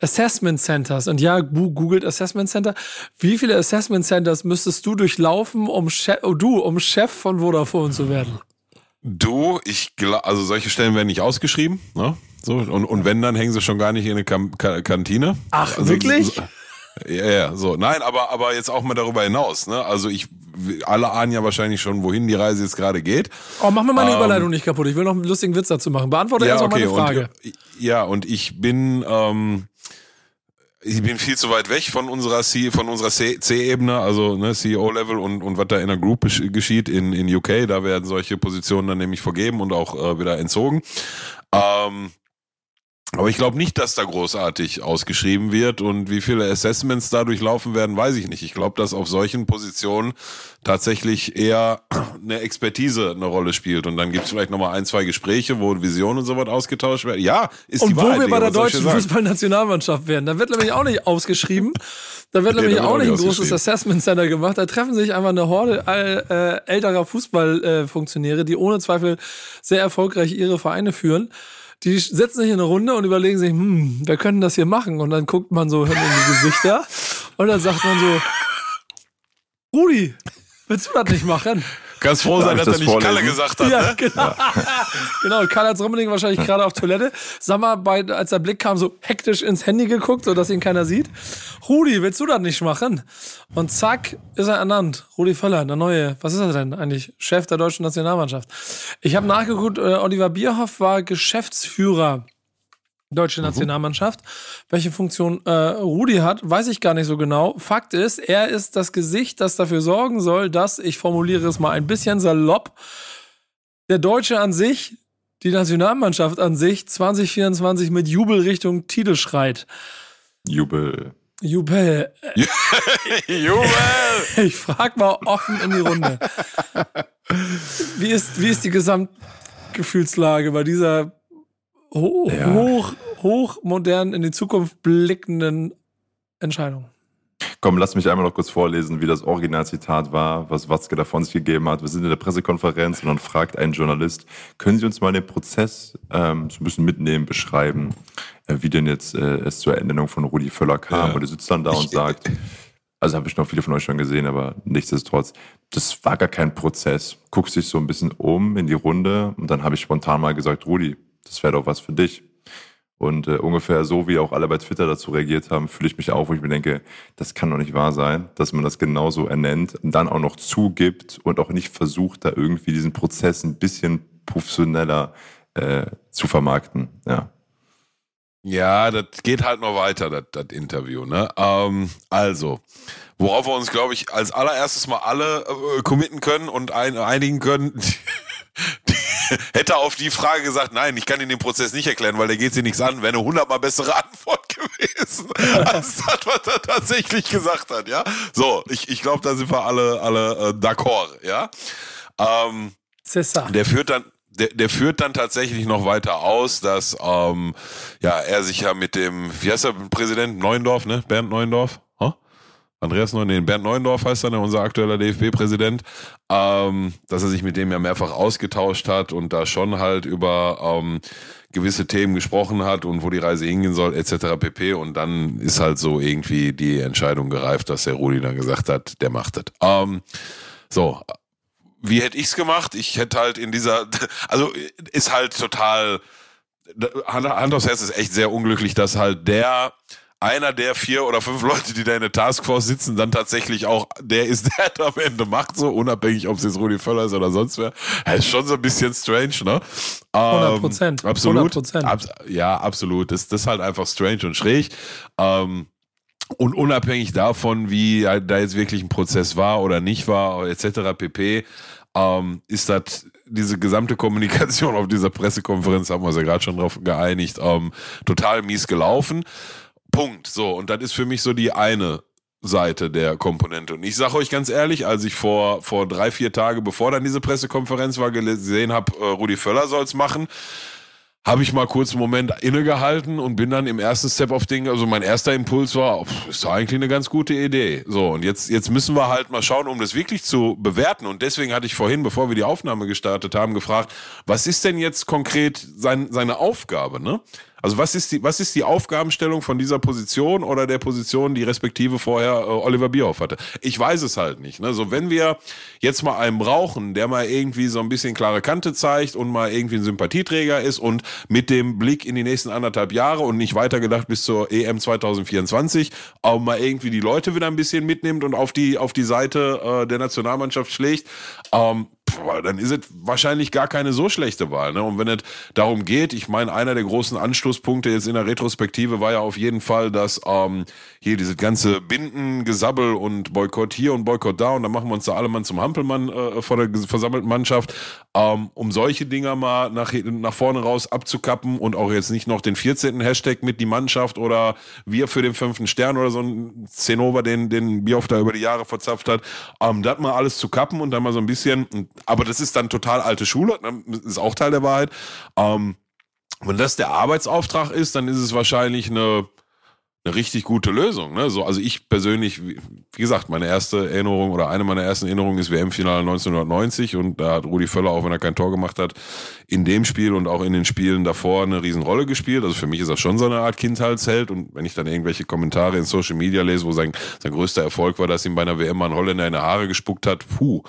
Assessment Centers. Und ja, googelt Assessment Center. Wie viele Assessment Centers müsstest du durchlaufen, um Chef, oh, du, um Chef von Vodafone zu werden? Du, ich glaube, also solche Stellen werden nicht ausgeschrieben, ne? So, und, und wenn, dann hängen sie schon gar nicht in eine Kam Ka Kantine. Ach, also, wirklich? So, ja, ja, so. Nein, aber, aber jetzt auch mal darüber hinaus, ne? Also ich, alle ahnen ja wahrscheinlich schon, wohin die Reise jetzt gerade geht. Oh, mach mir meine ähm, Überleitung nicht kaputt. Ich will noch einen lustigen Witz dazu machen. Beantworte ja, erst okay, meine Frage. Und, ja, und ich bin, ähm, ich bin viel zu weit weg von unserer C, von unserer C-Ebene, also ne, CEO-Level und, und was da in der Group geschieht in, in UK. Da werden solche Positionen dann nämlich vergeben und auch äh, wieder entzogen. Ähm, aber ich glaube nicht, dass da großartig ausgeschrieben wird und wie viele Assessments dadurch laufen werden, weiß ich nicht. Ich glaube, dass auf solchen Positionen tatsächlich eher eine Expertise eine Rolle spielt und dann gibt es vielleicht nochmal ein, zwei Gespräche, wo Visionen und so was ausgetauscht werden. Ja, ist und die Wahrheit. Und wo wir bei der deutschen Fußballnationalmannschaft werden, da wird nämlich auch nicht ausgeschrieben. Da wird nämlich auch nicht ein großes Assessment Center gemacht. Da treffen sich einfach eine Horde äh, älterer Fußballfunktionäre, die ohne Zweifel sehr erfolgreich ihre Vereine führen die sitzen sich in eine Runde und überlegen sich, hm, wer könnte das hier machen? Und dann guckt man so hin in die Gesichter und dann sagt man so, Rudi, willst du das nicht machen? Ganz froh sein, dass er nicht vorlesen? Kalle gesagt hat. Ja, ne? genau. Ja. genau, Kalle hat unbedingt wahrscheinlich gerade auf Toilette. Sag mal, bei, als der Blick kam, so hektisch ins Handy geguckt, sodass ihn keiner sieht. Rudi, willst du das nicht machen? Und zack, ist er ernannt. Rudi Völler, der neue, was ist er denn eigentlich? Chef der deutschen Nationalmannschaft. Ich habe nachgeguckt, äh, Oliver Bierhoff war Geschäftsführer deutsche mhm. Nationalmannschaft. Mhm. Welche Funktion äh, Rudi hat, weiß ich gar nicht so genau. Fakt ist, er ist das Gesicht, das dafür sorgen soll, dass, ich formuliere es mal ein bisschen salopp, der Deutsche an sich, die Nationalmannschaft an sich 2024 mit Jubel Richtung Titel schreit. Jubel. Jubel. Jubel! Ich frag mal offen in die Runde. Wie ist, wie ist die Gesamtgefühlslage bei dieser ho ja. hoch, hochmodern in die Zukunft blickenden Entscheidung. Komm, lass mich einmal noch kurz vorlesen, wie das Originalzitat war, was Watzke davon sich gegeben hat. Wir sind in der Pressekonferenz und dann fragt ein Journalist, können Sie uns mal den Prozess ähm, so ein bisschen mitnehmen, beschreiben, äh, wie denn jetzt äh, es zur Ernennung von Rudi Völler kam. Ja. Und er sitzt dann da und sagt, also habe ich noch viele von euch schon gesehen, aber nichtsdestotrotz, das war gar kein Prozess. Guckt sich so ein bisschen um in die Runde und dann habe ich spontan mal gesagt, Rudi, das wäre doch was für dich. Und äh, ungefähr so, wie auch alle bei Twitter dazu reagiert haben, fühle ich mich auch, wo ich mir denke, das kann doch nicht wahr sein, dass man das genauso ernennt und dann auch noch zugibt und auch nicht versucht, da irgendwie diesen Prozess ein bisschen professioneller äh, zu vermarkten. Ja. Ja, das geht halt noch weiter, das, das Interview. Ne? Ähm, also, worauf wir uns, glaube ich, als allererstes mal alle äh, committen können und ein, einigen können, hätte auf die Frage gesagt, nein, ich kann Ihnen den Prozess nicht erklären, weil der geht Sie nichts an, wäre eine hundertmal bessere Antwort gewesen, als das, was er tatsächlich gesagt hat, ja. So, ich, ich glaube, da sind wir alle, alle äh, d'accord, ja. Ähm, der führt dann, der, der führt dann tatsächlich noch weiter aus, dass ähm, ja er sich ja mit dem, wie heißt der Präsident Neuendorf, ne? Bernd Neuendorf? Andreas Neuendorf, Bernd Neuendorf heißt er, ne, unser aktueller DFB-Präsident, ähm, dass er sich mit dem ja mehrfach ausgetauscht hat und da schon halt über ähm, gewisse Themen gesprochen hat und wo die Reise hingehen soll, etc. pp. Und dann ist halt so irgendwie die Entscheidung gereift, dass der Rudi dann gesagt hat, der macht das. Ähm, so, wie hätte ich's gemacht? Ich hätte halt in dieser, also ist halt total, Hand aufs Herz ist echt sehr unglücklich, dass halt der einer der vier oder fünf Leute, die da in der Taskforce sitzen, dann tatsächlich auch der ist, der es am Ende macht, so unabhängig, ob es jetzt Rudi Völler ist oder sonst wer. Das ist schon so ein bisschen strange, ne? 100 Prozent. Ähm, absolut. 100%. Ab, ja, absolut. Das, das ist halt einfach strange und schräg. Ähm, und unabhängig davon, wie da jetzt wirklich ein Prozess war oder nicht war, etc. pp., ähm, ist das diese gesamte Kommunikation auf dieser Pressekonferenz, haben wir uns ja gerade schon drauf geeinigt, ähm, total mies gelaufen. Punkt. So, und das ist für mich so die eine Seite der Komponente. Und ich sage euch ganz ehrlich, als ich vor, vor drei, vier Tage, bevor dann diese Pressekonferenz war, gesehen habe, äh, Rudi Völler soll's machen, habe ich mal kurz einen Moment innegehalten und bin dann im ersten Step auf Ding, also mein erster Impuls war, pff, ist eigentlich eine ganz gute Idee. So, und jetzt, jetzt müssen wir halt mal schauen, um das wirklich zu bewerten. Und deswegen hatte ich vorhin, bevor wir die Aufnahme gestartet haben, gefragt, was ist denn jetzt konkret sein, seine Aufgabe, ne? Also was ist die, was ist die Aufgabenstellung von dieser Position oder der Position, die respektive vorher äh, Oliver Bierhoff hatte? Ich weiß es halt nicht. Ne? So wenn wir jetzt mal einen brauchen, der mal irgendwie so ein bisschen klare Kante zeigt und mal irgendwie ein Sympathieträger ist und mit dem Blick in die nächsten anderthalb Jahre und nicht weitergedacht bis zur EM 2024 auch mal irgendwie die Leute wieder ein bisschen mitnimmt und auf die auf die Seite äh, der Nationalmannschaft schlägt, ähm, dann ist es wahrscheinlich gar keine so schlechte Wahl. Ne? Und wenn es darum geht, ich meine, einer der großen Anschlusspunkte jetzt in der Retrospektive war ja auf jeden Fall, dass ähm, hier diese ganze Binden, Gesabbel und Boykott hier und Boykott da und dann machen wir uns da alle Mann zum Hampelmann äh, vor der versammelten Mannschaft, ähm, um solche Dinger mal nach, nach vorne raus abzukappen und auch jetzt nicht noch den 14. Hashtag mit die Mannschaft oder wir für den fünften Stern oder so ein Zinnober, den, den Bioff da über die Jahre verzapft hat, ähm, das mal alles zu kappen und dann mal so ein bisschen, aber das ist dann total alte Schule, ne? ist auch Teil der Wahrheit. Ähm, wenn das der Arbeitsauftrag ist, dann ist es wahrscheinlich eine eine richtig gute Lösung. Ne? So, also ich persönlich, wie gesagt, meine erste Erinnerung oder eine meiner ersten Erinnerungen ist WM-Finale 1990 und da hat Rudi Völler, auch wenn er kein Tor gemacht hat, in dem Spiel und auch in den Spielen davor eine Riesenrolle gespielt. Also für mich ist das schon so eine Art Kindheitsheld und wenn ich dann irgendwelche Kommentare in Social Media lese, wo sein, sein größter Erfolg war, dass ihm bei einer WM mal ein Holländer in die Haare gespuckt hat, puh,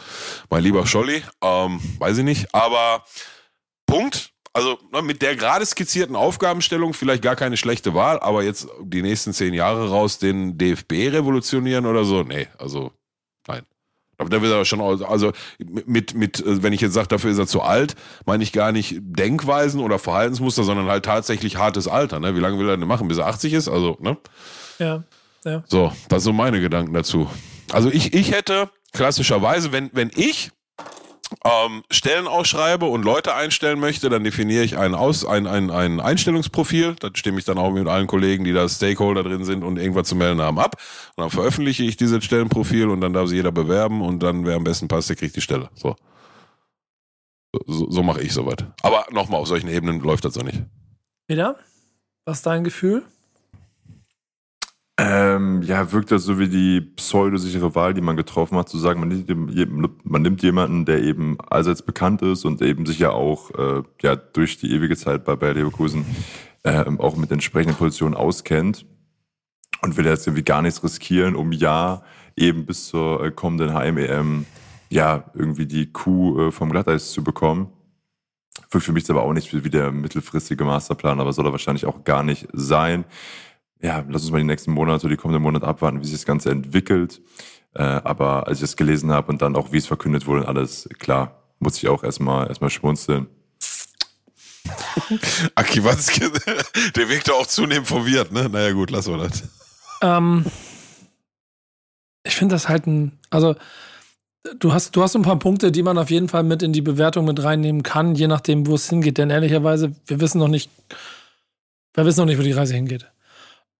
mein lieber Scholli, ähm, weiß ich nicht, aber Punkt also ne, mit der gerade skizzierten Aufgabenstellung vielleicht gar keine schlechte Wahl, aber jetzt die nächsten zehn Jahre raus den DFB revolutionieren oder so, nee, also nein. Aber da wird er schon, also mit, mit, äh, wenn ich jetzt sage, dafür ist er zu alt, meine ich gar nicht Denkweisen oder Verhaltensmuster, sondern halt tatsächlich hartes Alter. Ne? Wie lange will er denn machen, bis er 80 ist? Also, ne? Ja, ja. So, das sind so meine Gedanken dazu. Also ich, ich hätte klassischerweise, wenn, wenn ich ähm, Stellen ausschreibe und Leute einstellen möchte, dann definiere ich ein, Aus, ein, ein, ein Einstellungsprofil. Da stimme ich dann auch mit allen Kollegen, die da Stakeholder drin sind und irgendwas zu melden haben, ab. Und dann veröffentliche ich dieses Stellenprofil und dann darf sich jeder bewerben und dann, wer am besten passt, der kriegt die Stelle. So. So, so mache ich soweit. Aber nochmal, auf solchen Ebenen läuft das so nicht. Peter, was ist dein Gefühl? Ähm, ja, wirkt das so wie die pseudosichere Wahl, die man getroffen hat, zu sagen, man nimmt, man nimmt jemanden, der eben allseits bekannt ist und eben sich ja auch äh, ja, durch die ewige Zeit bei Bayer Leverkusen äh, auch mit entsprechenden Positionen auskennt und will jetzt irgendwie gar nichts riskieren, um ja eben bis zur äh, kommenden HMEM ja irgendwie die Kuh äh, vom Glatteis zu bekommen. Wirkt für mich aber auch nicht wie der mittelfristige Masterplan, aber soll er wahrscheinlich auch gar nicht sein ja, lass uns mal die nächsten Monate, die kommenden Monate abwarten, wie sich das Ganze entwickelt. Äh, aber als ich es gelesen habe und dann auch, wie es verkündet wurde und alles, klar, muss ich auch erstmal erstmal schmunzeln. Aki Watzke, der wirkt auch zunehmend verwirrt, ne? Naja, gut, lassen wir das. Ähm, ich finde das halt ein, also du hast, du hast ein paar Punkte, die man auf jeden Fall mit in die Bewertung mit reinnehmen kann, je nachdem, wo es hingeht. Denn ehrlicherweise, wir wissen noch nicht, wir wissen noch nicht, wo die Reise hingeht.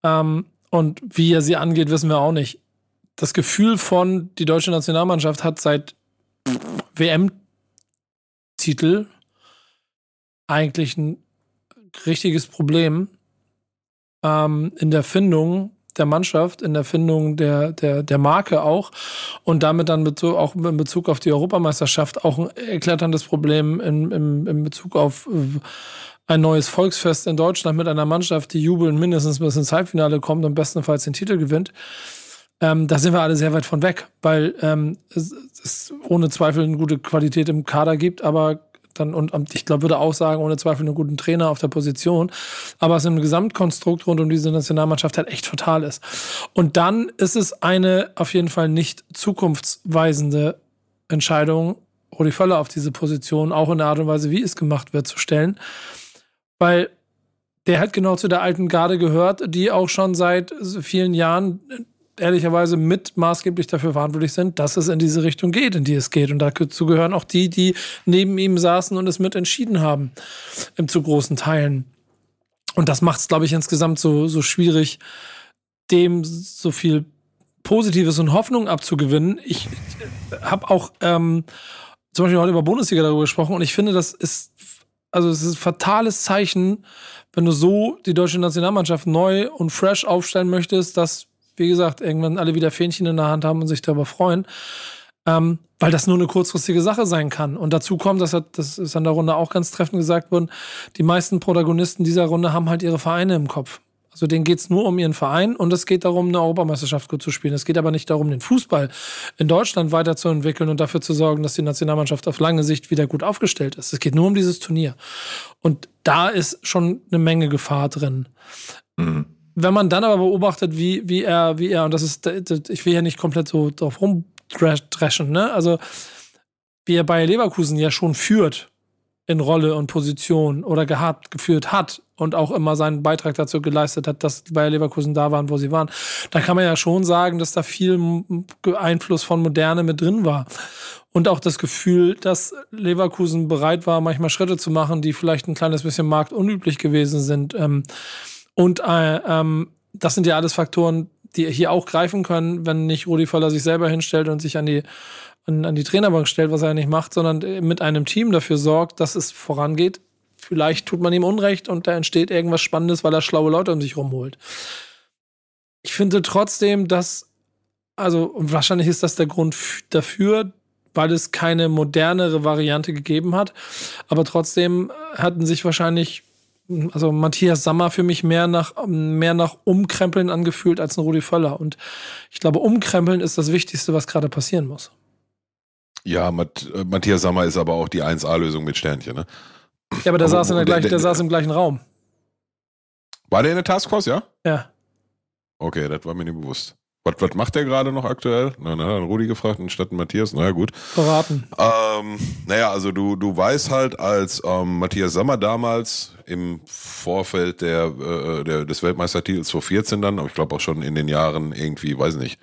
Ähm, und wie er sie angeht, wissen wir auch nicht. Das Gefühl von, die deutsche Nationalmannschaft hat seit WM-Titel eigentlich ein richtiges Problem ähm, in der Findung der Mannschaft, in der Findung der, der, der Marke auch und damit dann Bezug, auch in Bezug auf die Europameisterschaft auch ein eklatantes Problem in, in, in Bezug auf äh, ein neues Volksfest in Deutschland mit einer Mannschaft, die jubeln mindestens bis ins Halbfinale kommt und bestenfalls den Titel gewinnt. Ähm, da sind wir alle sehr weit von weg, weil ähm, es, es ohne Zweifel eine gute Qualität im Kader gibt, aber dann und ich glaube, würde auch sagen, ohne Zweifel einen guten Trainer auf der Position, aber es im Gesamtkonstrukt rund um diese Nationalmannschaft halt echt fatal ist. Und dann ist es eine auf jeden Fall nicht zukunftsweisende Entscheidung, Rudi Völler auf diese Position, auch in der Art und Weise, wie es gemacht wird, zu stellen. Weil der hat genau zu der alten Garde gehört, die auch schon seit vielen Jahren ehrlicherweise mit maßgeblich dafür verantwortlich sind, dass es in diese Richtung geht, in die es geht. Und dazu gehören auch die, die neben ihm saßen und es mit entschieden haben, zu großen Teilen. Und das macht es, glaube ich, insgesamt so, so schwierig, dem so viel Positives und Hoffnung abzugewinnen. Ich habe auch ähm, zum Beispiel heute über Bundesliga darüber gesprochen und ich finde, das ist, also es ist ein fatales Zeichen, wenn du so die deutsche Nationalmannschaft neu und fresh aufstellen möchtest, dass wie gesagt, irgendwann alle wieder Fähnchen in der Hand haben und sich darüber freuen. Ähm, weil das nur eine kurzfristige Sache sein kann. Und dazu kommt, das, hat, das ist an der Runde auch ganz treffend gesagt worden, die meisten Protagonisten dieser Runde haben halt ihre Vereine im Kopf. Also denen geht's nur um ihren Verein und es geht darum, eine Europameisterschaft gut zu spielen. Es geht aber nicht darum, den Fußball in Deutschland weiterzuentwickeln und dafür zu sorgen, dass die Nationalmannschaft auf lange Sicht wieder gut aufgestellt ist. Es geht nur um dieses Turnier. Und da ist schon eine Menge Gefahr drin. Mhm wenn man dann aber beobachtet, wie, wie er, wie er, und das ist, ich will ja nicht komplett so drauf rumdreschen, ne? Also, wie er Bayer Leverkusen ja schon führt in Rolle und Position oder gehabt, geführt hat und auch immer seinen Beitrag dazu geleistet hat, dass Bayer Leverkusen da waren, wo sie waren, da kann man ja schon sagen, dass da viel Einfluss von Moderne mit drin war. Und auch das Gefühl, dass Leverkusen bereit war, manchmal Schritte zu machen, die vielleicht ein kleines bisschen marktunüblich gewesen sind. Ähm, und äh, ähm, das sind ja alles Faktoren, die hier auch greifen können, wenn nicht Rudi Völler sich selber hinstellt und sich an die, an, die Trainerbank stellt, was er nicht macht, sondern äh, mit einem Team dafür sorgt, dass es vorangeht. Vielleicht tut man ihm Unrecht und da entsteht irgendwas Spannendes, weil er schlaue Leute um sich rumholt. Ich finde trotzdem, dass, also, wahrscheinlich ist das der Grund dafür, weil es keine modernere Variante gegeben hat. Aber trotzdem hatten sich wahrscheinlich also Matthias Sammer für mich mehr nach, mehr nach Umkrempeln angefühlt als ein Rudi Völler. Und ich glaube, Umkrempeln ist das Wichtigste, was gerade passieren muss. Ja, Matt, äh, Matthias Sammer ist aber auch die 1A-Lösung mit Sternchen, ne? Ja, aber der, aber, saß, in der, gleich, der, der saß im gleichen Raum. War der in der Taskforce, ja? Ja. Okay, das war mir nicht bewusst. Was, was macht der gerade noch aktuell? Na, na, hat Rudi gefragt anstatt Matthias. Naja, gut. Beraten. Ähm, naja, also du, du weißt halt, als ähm, Matthias Sommer damals im Vorfeld der, äh, der, des Weltmeistertitels 2014 dann, aber ich glaube auch schon in den Jahren irgendwie, weiß nicht,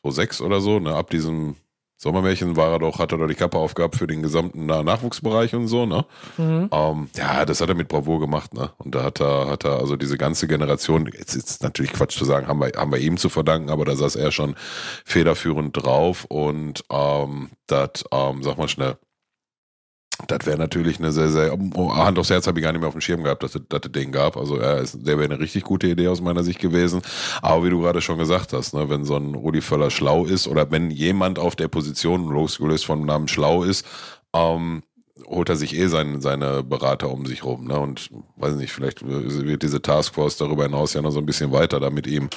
2006 oder so, ne, ab diesem Sommermärchen war er doch, hat er doch die Kappe aufgehabt für den gesamten Nachwuchsbereich und so, ne? Mhm. Ähm, ja, das hat er mit Bravour gemacht, ne? Und da hat er, hat er also diese ganze Generation, jetzt ist natürlich Quatsch zu sagen, haben wir, haben wir ihm zu verdanken, aber da saß er schon federführend drauf und ähm, das, ähm, sag mal schnell, das wäre natürlich eine sehr, sehr, oh, Hand aufs Herz habe ich gar nicht mehr auf dem Schirm gehabt, dass es, es den gab. Also er ist, der wäre eine richtig gute Idee aus meiner Sicht gewesen. Aber wie du gerade schon gesagt hast, ne, wenn so ein Rudi Völler schlau ist oder wenn jemand auf der Position losgelöst vom Namen schlau ist, ähm, holt er sich eh seine, seine Berater um sich rum. Ne? Und weiß nicht, vielleicht wird diese Taskforce darüber hinaus ja noch so ein bisschen weiter da mit ihm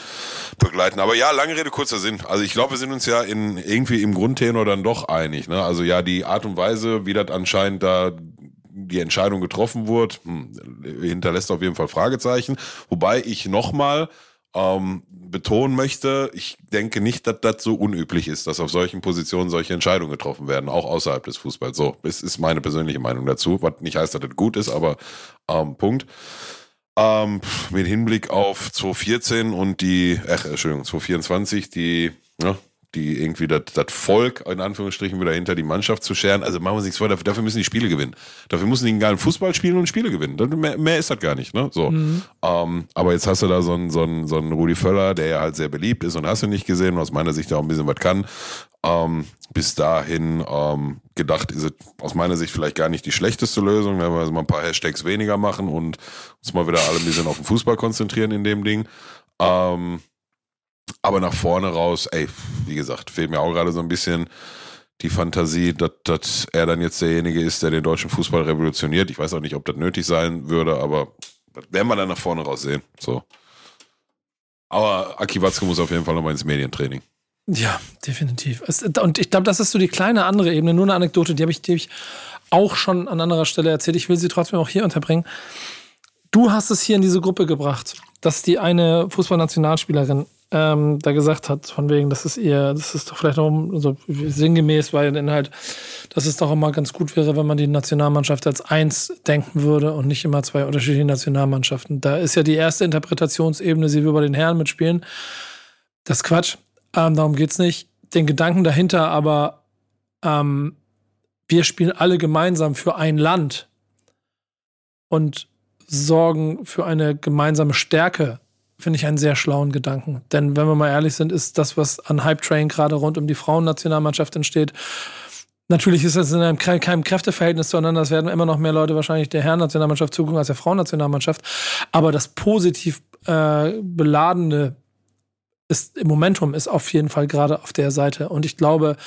begleiten. Aber ja, lange Rede, kurzer Sinn. Also ich glaube, wir sind uns ja in irgendwie im Grundtenor dann doch einig. Ne? Also ja, die Art und Weise, wie das anscheinend da die Entscheidung getroffen wurde, hm, hinterlässt auf jeden Fall Fragezeichen. Wobei ich nochmal ähm, betonen möchte, ich denke nicht, dass das so unüblich ist, dass auf solchen Positionen solche Entscheidungen getroffen werden, auch außerhalb des Fußballs. So, das ist meine persönliche Meinung dazu, was nicht heißt, dass das gut ist, aber ähm, Punkt. Ähm, mit Hinblick auf 2014 und die, ach, Entschuldigung, 2024, die, ja, die irgendwie das, Volk in Anführungsstrichen wieder hinter die Mannschaft zu scheren. Also machen wir uns nichts vor, dafür, dafür müssen die Spiele gewinnen. Dafür müssen die einen geilen Fußball spielen und Spiele gewinnen. Mehr, mehr ist das gar nicht, ne? So. Mhm. Ähm, aber jetzt hast du da so einen, so, einen, so einen Rudi Völler, der ja halt sehr beliebt ist und hast du nicht gesehen, aus meiner Sicht auch ein bisschen was kann. Ähm, bis dahin ähm, gedacht ist es aus meiner Sicht vielleicht gar nicht die schlechteste Lösung, wenn wir also mal ein paar Hashtags weniger machen und uns mal wieder alle ein bisschen auf den Fußball konzentrieren in dem Ding. Ähm, aber nach vorne raus, ey, wie gesagt, fehlt mir auch gerade so ein bisschen die Fantasie, dass, dass er dann jetzt derjenige ist, der den deutschen Fußball revolutioniert. Ich weiß auch nicht, ob das nötig sein würde, aber das werden wir dann nach vorne raus sehen. So. Aber Aki Watzke muss auf jeden Fall nochmal ins Medientraining. Ja, definitiv. Und ich glaube, das ist so die kleine andere Ebene, nur eine Anekdote, die habe ich, hab ich auch schon an anderer Stelle erzählt. Ich will sie trotzdem auch hier unterbringen. Du hast es hier in diese Gruppe gebracht, dass die eine Fußballnationalspielerin ähm, da gesagt hat, von wegen, das ist ihr, das ist doch vielleicht auch so sinngemäß, weil dann halt, dass es doch immer ganz gut wäre, wenn man die Nationalmannschaft als eins denken würde und nicht immer zwei unterschiedliche Nationalmannschaften. Da ist ja die erste Interpretationsebene, sie will bei den Herren mitspielen. Das ist Quatsch. Ähm, darum geht's nicht. Den Gedanken dahinter aber, ähm, wir spielen alle gemeinsam für ein Land und sorgen für eine gemeinsame Stärke, finde ich einen sehr schlauen Gedanken. Denn wenn wir mal ehrlich sind, ist das, was an Hype Train gerade rund um die Frauennationalmannschaft entsteht, Natürlich ist das in einem keinem Kräfteverhältnis zueinander. Es werden immer noch mehr Leute wahrscheinlich der Herrennationalmannschaft zugucken als der Frauennationalmannschaft. Aber das positiv äh, beladene ist, im Momentum ist auf jeden Fall gerade auf der Seite. Und ich glaube,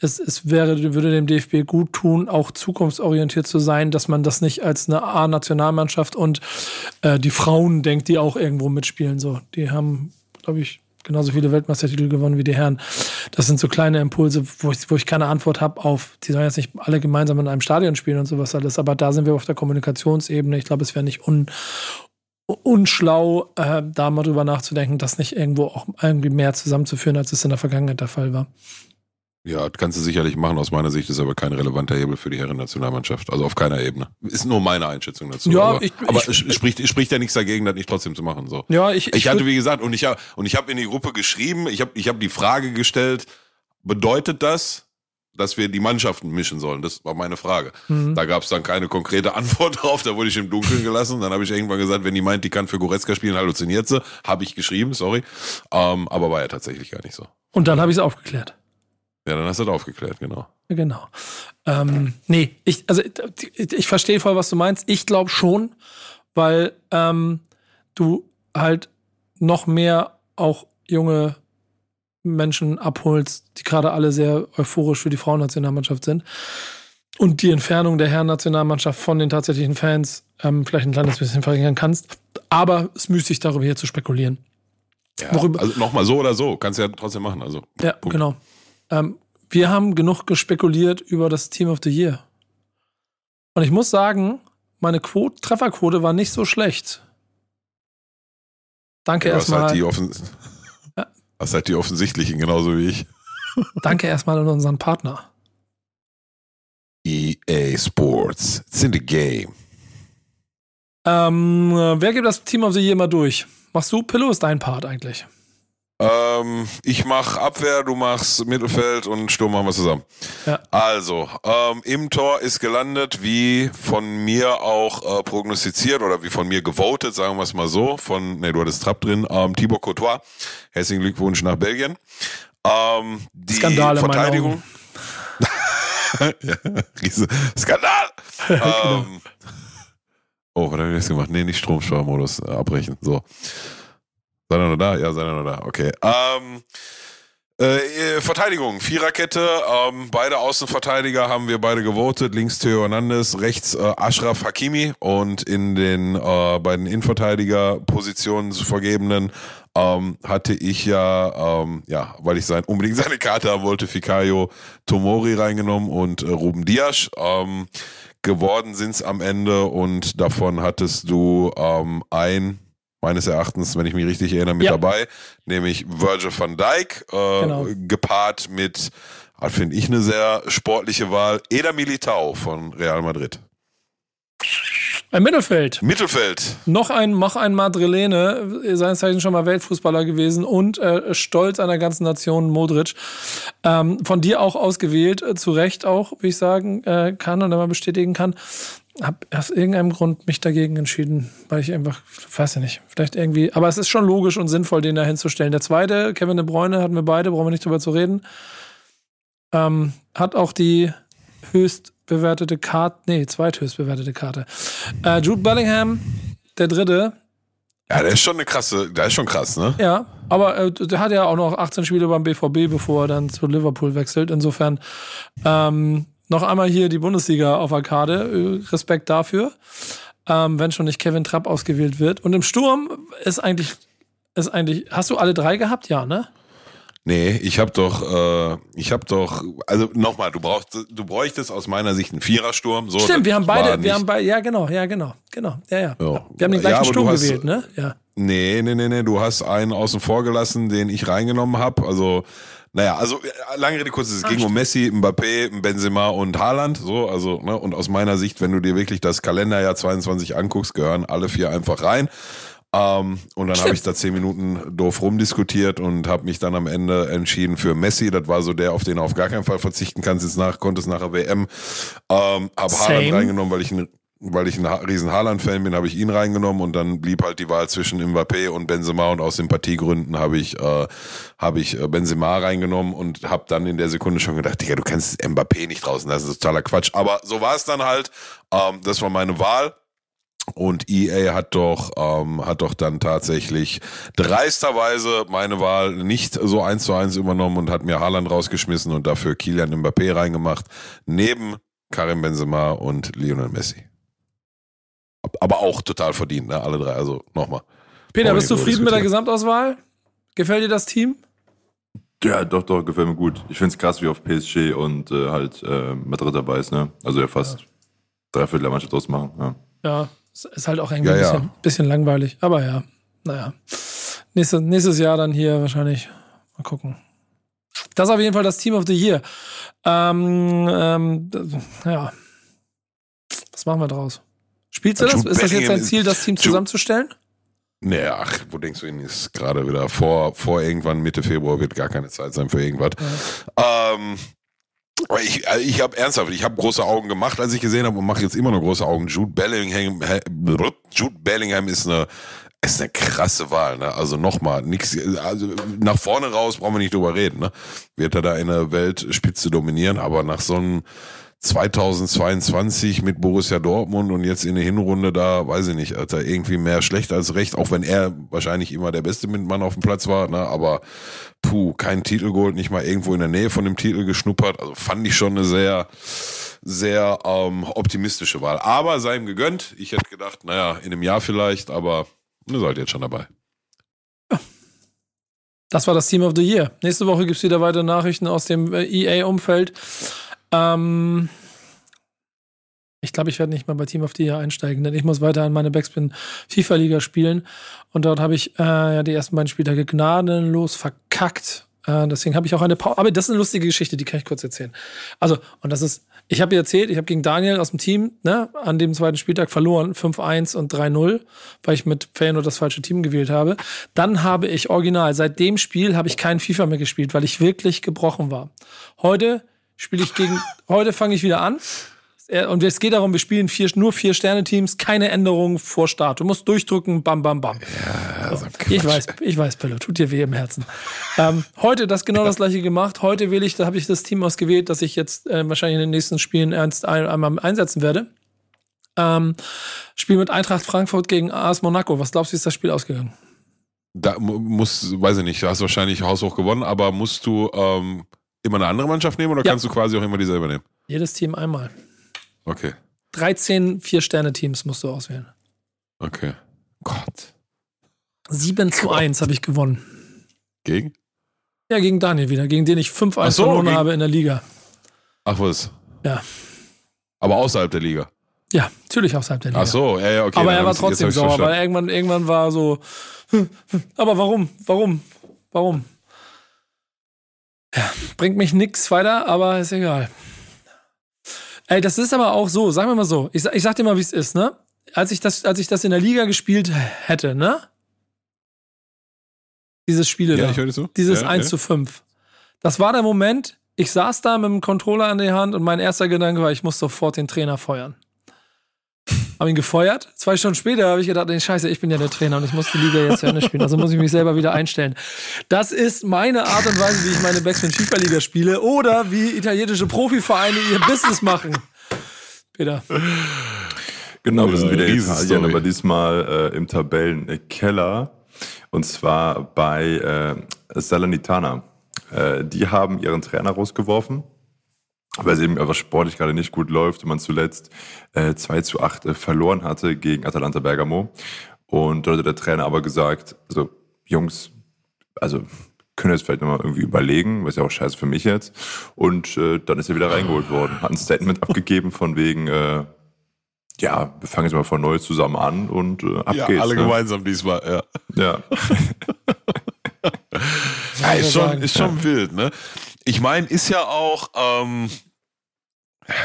es, es wäre, würde dem DFB gut tun, auch zukunftsorientiert zu sein, dass man das nicht als eine A-Nationalmannschaft und äh, die Frauen denkt, die auch irgendwo mitspielen. So, die haben, glaube ich, genauso viele Weltmeistertitel gewonnen wie die Herren. Das sind so kleine Impulse, wo ich, wo ich keine Antwort habe auf, die sollen jetzt nicht alle gemeinsam in einem Stadion spielen und sowas alles, aber da sind wir auf der Kommunikationsebene. Ich glaube, es wäre nicht un, unschlau, äh, da mal drüber nachzudenken, das nicht irgendwo auch irgendwie mehr zusammenzuführen, als es in der Vergangenheit der Fall war. Ja, kannst du sicherlich machen. Aus meiner Sicht ist aber kein relevanter Hebel für die Herren-Nationalmannschaft. Also auf keiner Ebene. Ist nur meine Einschätzung dazu. Ja, aber, ich, aber ich, es spricht, spricht ja nichts dagegen, das nicht trotzdem zu machen. So. Ja, ich, ich, hatte, wie gesagt, und ich habe und ich habe in die Gruppe geschrieben, ich habe ich hab die Frage gestellt, bedeutet das, dass wir die Mannschaften mischen sollen? Das war meine Frage. Mhm. Da gab es dann keine konkrete Antwort drauf, da wurde ich im Dunkeln gelassen. Dann habe ich irgendwann gesagt, wenn die meint, die kann für Goretzka spielen, halluziniert sie. Habe ich geschrieben, sorry. Ähm, aber war ja tatsächlich gar nicht so. Und dann habe ich es aufgeklärt. Ja, dann hast du das aufgeklärt, genau. Genau. Ähm, nee, ich, also ich, ich verstehe voll, was du meinst. Ich glaube schon, weil ähm, du halt noch mehr auch junge Menschen abholst, die gerade alle sehr euphorisch für die Frauennationalmannschaft sind. Und die Entfernung der Herren-Nationalmannschaft von den tatsächlichen Fans ähm, vielleicht ein kleines bisschen verringern kannst. Aber es müßig darüber hier zu spekulieren. Ja, Worüber, also nochmal so oder so, kannst du ja trotzdem machen. Also, ja, Punkt. genau. Ähm, wir haben genug gespekuliert über das Team of the Year. Und ich muss sagen, meine Quote, Trefferquote war nicht so schlecht. Danke ja, erstmal. Halt Was halt die offensichtlichen, genauso wie ich. Danke erstmal an unseren Partner. EA Sports. It's in the game. Ähm, wer gibt das Team of the Year mal durch? Machst du? Pillow ist dein Part eigentlich. Ähm, ich mach Abwehr, du machst Mittelfeld und Sturm machen wir zusammen. Ja. Also, ähm, im Tor ist gelandet, wie von mir auch äh, prognostiziert oder wie von mir gewotet, sagen wir es mal so, von, ne, du hattest Trapp drin, ähm, Thibaut Courtois. Herzlichen Glückwunsch nach Belgien. Ähm, die Skandal Verteidigung. ja, riese Skandal! genau. ähm, oh, was habe ich jetzt gemacht? Nee, nicht Stromsparmodus äh, abbrechen. So. Seid ihr noch da? Ja, seid ihr noch da. Okay. Ähm, äh, Verteidigung, Viererkette, ähm, beide Außenverteidiger haben wir beide gewotet. Links Theo Hernandez, rechts äh, Ashraf Hakimi und in den äh, beiden Innenverteidigerpositionen zu vergebenen ähm, hatte ich ja, ähm, ja, weil ich sein, unbedingt seine Karte haben wollte, Fikayo Tomori reingenommen und äh, Ruben Dias. Ähm, geworden sind es am Ende und davon hattest du ähm, ein meines Erachtens, wenn ich mich richtig erinnere, mit ja. dabei, nämlich Virgil van Dijk, äh, genau. gepaart mit, ah, finde ich, eine sehr sportliche Wahl, Eder Militao von Real Madrid. Ein Mittelfeld. Mittelfeld. Noch ein, mach ein Madrilene, seines Zeichens schon mal Weltfußballer gewesen und äh, stolz einer ganzen Nation, Modric. Ähm, von dir auch ausgewählt, äh, zu Recht auch, wie ich sagen äh, kann und immer bestätigen kann habe aus irgendeinem Grund mich dagegen entschieden, weil ich einfach, weiß ja nicht, vielleicht irgendwie, aber es ist schon logisch und sinnvoll, den da hinzustellen. Der zweite, Kevin de Bruyne, hatten wir beide, brauchen wir nicht drüber zu reden, ähm, hat auch die höchst bewertete Karte, nee, zweithöchst bewertete Karte. Äh, Jude Bellingham, der dritte. Ja, der ist schon eine krasse, der ist schon krass, ne? Ja, aber äh, der hat ja auch noch 18 Spiele beim BVB, bevor er dann zu Liverpool wechselt. Insofern, ähm, noch einmal hier die Bundesliga auf Arkade. Respekt dafür. Ähm, wenn schon nicht Kevin Trapp ausgewählt wird. Und im Sturm ist eigentlich ist eigentlich. Hast du alle drei gehabt? Ja, ne? Nee, ich habe doch, äh, ich habe doch, also nochmal, du brauchst, du bräuchtest aus meiner Sicht einen Vierersturm. So, Stimmt, wir haben beide, wir haben beide, ja genau, ja genau, genau, ja ja. Ja. Wir haben den gleichen Ja, Sturm hast- gewählt, ne? Ja. Nee, nee, nee, nee, du hast einen außen vor gelassen, den ich reingenommen habe. Also, naja, also äh, lange Rede, kurz, es ging um Messi, Mbappé, Benzema und Haaland. So, also, ne, und aus meiner Sicht, wenn du dir wirklich das Kalenderjahr 22 anguckst, gehören alle vier einfach rein. Ähm, und dann habe ich da zehn Minuten doof rumdiskutiert und habe mich dann am Ende entschieden für Messi. Das war so der, auf den du auf gar keinen Fall verzichten kannst. Jetzt nach, konntest nach der WM. Ähm, habe Haaland reingenommen, weil ich ein weil ich ein riesen Haaland-Fan bin, habe ich ihn reingenommen und dann blieb halt die Wahl zwischen Mbappé und Benzema und aus Sympathiegründen habe ich äh, habe ich äh, Benzema reingenommen und habe dann in der Sekunde schon gedacht, Digga, du kannst Mbappé nicht draußen, das ist totaler Quatsch. Aber so war es dann halt. Ähm, das war meine Wahl. Und EA hat doch, ähm, hat doch dann tatsächlich dreisterweise meine Wahl nicht so eins zu eins übernommen und hat mir Haaland rausgeschmissen und dafür Kilian Mbappé reingemacht, neben Karim Benzema und Lionel Messi. Aber auch total verdient, ne? Alle drei. Also nochmal. Peter, bist du zufrieden mit der. Gesamtauswahl? Gefällt dir das Team? Ja, doch, doch, gefällt mir gut. Ich find's krass, wie auf PSG und äh, halt äh, Madrid dabei ist, ne? Also ja fast drei Viertel der Mannschaft ausmachen. Ja. Ja, es ist halt auch irgendwie Ja, ein ja. bisschen, bisschen langweilig. Aber ja, naja. Nächste, nächstes Jahr dann hier wahrscheinlich. Mal gucken. Das ist auf jeden Fall das Team of the Year. Ähm, ähm, ja. Was machen wir draus? Spielst du das? Jude Ist das jetzt dein Ziel, das Team zusammenzustellen? Nee, ach, wo denkst du, ihn ist gerade wieder vor, vor irgendwann Mitte Februar wird gar keine Zeit sein für irgendwas. Ähm, aber ich, also ich habe ernsthaft, ich habe große Augen gemacht, als ich gesehen habe und mache jetzt immer noch große Augen. Jude Bellingham, Jude Bellingham ist eine, ist eine krasse Wahl. Ne? Also nochmal, nix, also nach vorne raus brauchen wir nicht drüber reden. Ne? Wird er da in der Weltspitze dominieren, aber nach so einem 2022 mit Borussia Dortmund und jetzt in der Hinrunde da, weiß ich nicht, hat er irgendwie mehr schlecht als recht, auch wenn er wahrscheinlich immer der beste Mann auf dem Platz war, ne? aber puh, kein Titel geholt, nicht mal irgendwo in der Nähe von dem Titel geschnuppert, also fand ich schon eine sehr, sehr ähm, optimistische Wahl. Aber sei ihm gegönnt, ich hätte gedacht, naja, in einem Jahr vielleicht, aber ihr seid jetzt schon dabei. Das war das Team of the Year. Nächste Woche gibt es wieder weitere Nachrichten aus dem äh, EA-Umfeld. Ähm, ich glaube, ich werde nicht mal bei Team of the Year einsteigen, denn ich muss weiter in meine Backspin FIFA-Liga spielen. Und dort habe ich äh, ja die ersten beiden Spieltage gnadenlos verkackt. Äh, deswegen habe ich auch eine Pause. Aber das ist eine lustige Geschichte, die kann ich kurz erzählen. Also, und das ist, ich habe erzählt, ich habe gegen Daniel aus dem Team ne, an dem zweiten Spieltag verloren, 5-1 und 3-0, weil ich mit Feyenoord das falsche Team gewählt habe. Dann habe ich original, seit dem Spiel habe ich kein FIFA mehr gespielt, weil ich wirklich gebrochen war. Heute spiele ich gegen, heute fange ich wieder an. Und es geht darum, wir spielen vier, nur vier Sterne-Teams, keine Änderungen vor Start. Du musst durchdrücken, bam, bam, bam. So. Ich weiß, ich weiß, Pillow, tut dir weh im Herzen. ähm, heute das genau das gleiche gemacht. Heute wähle ich, da habe ich das Team ausgewählt, das ich jetzt äh, wahrscheinlich in den nächsten Spielen ernst ein, einmal einsetzen werde. Ähm, Spiel mit Eintracht Frankfurt gegen AS Monaco. Was glaubst du, wie ist das Spiel ausgegangen? Da mu- muss, weiß ich nicht, du hast wahrscheinlich haushoch gewonnen, aber musst du ähm, immer eine andere Mannschaft nehmen oder Ja. kannst du quasi auch immer dieselbe nehmen? Jedes Team einmal. Okay, 13 Vier-Sterne-Teams musst du auswählen. okay. Gott. 7 zu 1 habe ich gewonnen. Gegen? Ja, gegen Daniel wieder, gegen den ich 5-1 Ach so, verloren gegen- habe in der Liga. Ach was. Ja. Aber außerhalb der Liga. Ja, natürlich außerhalb der Liga. Ach so, ja, ja, okay. aber er war trotzdem sauer, weil irgendwann, irgendwann war so, aber warum, warum, warum? Ja, bringt mich nix weiter, aber ist egal. Ey, das ist aber auch so, sagen wir mal so, ich, ich sag dir mal, wie es ist, ne? Als ich, das, als ich das in der Liga gespielt hätte, ne? Dieses Spiel Ja, da. so. Dieses ja, 1 ja. zu 5. Das war der Moment, ich saß da mit dem Controller in der Hand und mein erster Gedanke war, ich muss sofort den Trainer feuern. Hab ihn gefeuert. Zwei Stunden später habe ich gedacht, nee, scheiße, ich bin ja der Trainer und ich muss die Liga jetzt zu Ende spielen. Also muss ich mich selber wieder einstellen. Das ist meine Art und Weise, wie ich meine Backspin FIFA Liga spiele oder wie italienische Profivereine ihr Business machen. Peter. Genau, wir sind Ja, wieder in. Italien, aber diesmal äh, im Tabellenkeller. Und zwar bei äh, Salernitana. Äh, die haben ihren Trainer rausgeworfen, weil es eben einfach sportlich gerade nicht gut läuft und man zuletzt äh, 2 zu 8 äh, verloren hatte gegen Atalanta Bergamo. Und dort hat der Trainer aber gesagt, also Jungs, also können jetzt vielleicht nochmal irgendwie überlegen, was ja auch scheiße für mich jetzt. Und äh, dann ist er wieder reingeholt worden, hat ein Statement abgegeben von wegen, äh, ja, wir fangen jetzt mal von neu zusammen an und äh, ab ja, geht's. alle ne? gemeinsam diesmal, ja. Ja. Ja, ist schon, ist schon wild, ne? Ich meine, ist ja auch, ähm,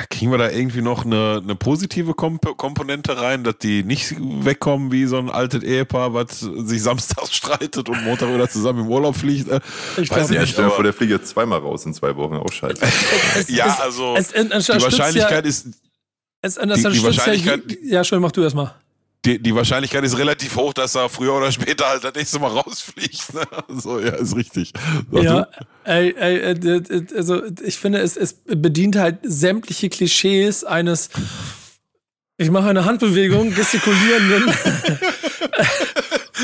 kriegen wir da irgendwie noch eine, eine positive Komp Komponente rein, dass die nicht wegkommen wie so ein altes Ehepaar, was sich samstags streitet und Montag wieder zusammen im Urlaub fliegt. Äh, Ich weiß glaub, ja, nicht, stell vor, der fliegt jetzt zweimal raus in zwei Wochen, auch scheiße. es, ja, es, also es, es, es die Wahrscheinlichkeit ja, ist, es, es die unterstützt Wahrscheinlichkeit- ja, ja, schön, mach du erstmal. Die, die Wahrscheinlichkeit ist relativ hoch, dass er früher oder später halt das nächste Mal rausfliegt. Ne? So, ja, ist richtig. Sag Ja, ey, ey, äh, also ich finde, es, es bedient halt sämtliche Klischees eines, ich mache eine Handbewegung, gestikulierenden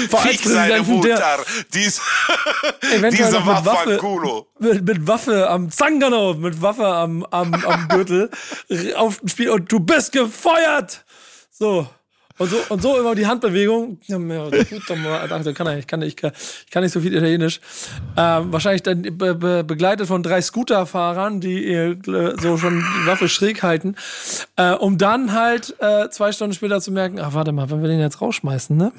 Fick seine Mutter, dies, diese Waffe, Waffe, Kulo. mit, mit Waffe am Zangano, mit Waffe am, am, am Gürtel auf dem Spiel und du bist gefeuert. So. Und so, und so immer die Handbewegung. Ja, gut, dann kann er, ich, kann, ich, kann, ich kann nicht so viel Italienisch. Ähm, wahrscheinlich dann be, be, begleitet von drei Scooterfahrern, die äh, so schon die Waffe schräg halten, äh, um dann halt äh, zwei Stunden später zu merken, ach warte mal, wenn wir den jetzt rausschmeißen, ne?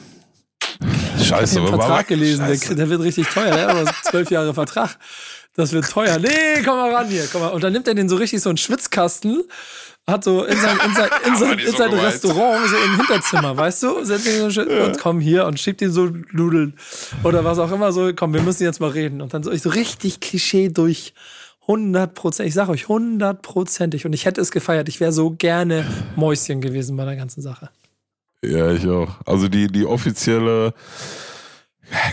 Ich Scheiße, habe den aber Vertrag Mama- gelesen, der, der wird richtig teuer. Der hat aber zwölf Jahre Vertrag. Das wird teuer. Nee, komm mal ran hier. Komm mal. Und dann nimmt er den so richtig so einen Schwitzkasten, hat so in sein, in sein, in sein, in so sein gemeint. Restaurant, so im Hinterzimmer, weißt du? Setzt ihn so schön und komm hier und schiebt ihn so Nudeln oder was auch immer so. Komm, wir müssen jetzt mal reden. Und dann so, ich so richtig Klischee durch. 100 Prozent, ich sag euch, hundertprozentig. Und ich hätte es gefeiert. Ich wäre so gerne Mäuschen gewesen bei der ganzen Sache. Ja, ich auch. Also die, die offizielle ja,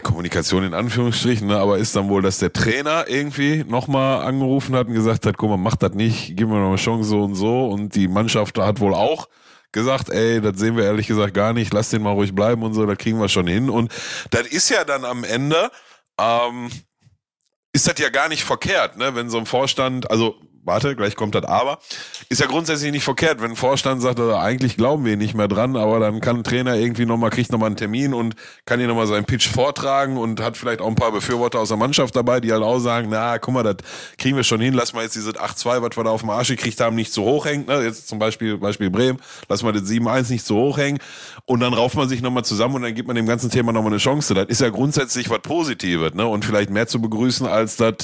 Kommunikation in Anführungsstrichen, ne, aber ist dann wohl, dass der Trainer irgendwie nochmal angerufen hat und gesagt hat, guck mal, mach das nicht, gib mir noch eine Chance so und so. Und die Mannschaft hat wohl auch gesagt, ey, das sehen wir ehrlich gesagt gar nicht, lass den mal ruhig bleiben und so, da kriegen wir schon hin. Und das ist ja dann am Ende, ähm, ist das ja gar nicht verkehrt, ne? Wenn so ein Vorstand, also warte, gleich kommt das aber, ist ja grundsätzlich nicht verkehrt, wenn ein Vorstand sagt, also eigentlich glauben wir nicht mehr dran, aber dann kann ein Trainer irgendwie nochmal, kriegt nochmal einen Termin und kann hier nochmal seinen Pitch vortragen und hat vielleicht auch ein paar Befürworter aus der Mannschaft dabei, die halt auch sagen, na, guck mal, das kriegen wir schon hin, lass mal jetzt dieses 8-2, was wir da auf dem Arsch gekriegt haben, nicht zu hoch hängen, ne? Jetzt zum Beispiel, Beispiel Bremen, lass mal das 7-1 nicht zu hoch hängen und dann rauft man sich nochmal zusammen und dann gibt man dem ganzen Thema nochmal eine Chance. Das ist ja grundsätzlich was Positives, ne? Und vielleicht mehr zu begrüßen als das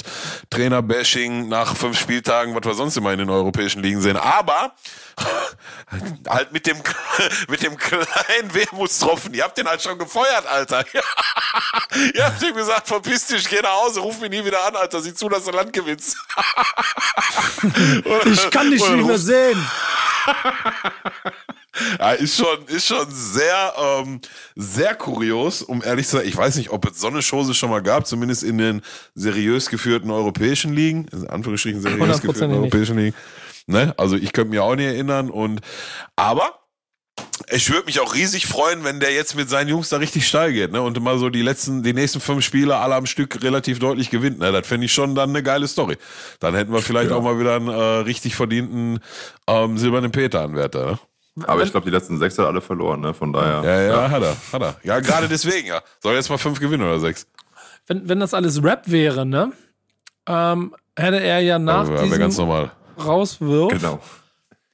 Trainer-Bashing nach fünf Spieltagen, was wir sonst immer in den europäischen Ligen sehen. Aber halt mit dem, mit dem kleinen Wehmutstropfen. Ihr habt den halt schon gefeuert, Alter. Ihr habt ihm gesagt, verpiss dich, geh nach Hause, ruf mich nie wieder an, Alter. Sieh zu, dass du Land gewinnst. Ich kann dich nicht mehr sehen. Ja, ist schon, ist schon sehr, ähm, sehr kurios, um ehrlich zu sein. Ich weiß nicht, ob es so eine Chose schon mal gab, zumindest in den seriös geführten europäischen Ligen, in Anführungsstrichen seriös geführten nicht. europäischen Ligen. Ne? Also ich könnte mich auch nicht erinnern und, aber ich würde mich auch riesig freuen, wenn der jetzt mit seinen Jungs da richtig steil geht, ne? Und immer so die letzten, die nächsten fünf Spiele alle am Stück relativ deutlich gewinnt. Ne? Das fände ich schon dann eine geile Story. Dann hätten wir vielleicht Ja. auch mal wieder einen äh, richtig verdienten ähm, silbernen Peter-Anwärter, ne? Aber ich glaube, die letzten sechs hat er alle verloren, ne? Von daher. Ja, ja, hat er, hat er. Ja, gerade deswegen, ja. Soll jetzt mal fünf gewinnen oder sechs? wenn, wenn das alles Rap wäre, ne? Ähm, hätte er ja nach Also, wäre ganz diesem normal. Rauswurf Genau.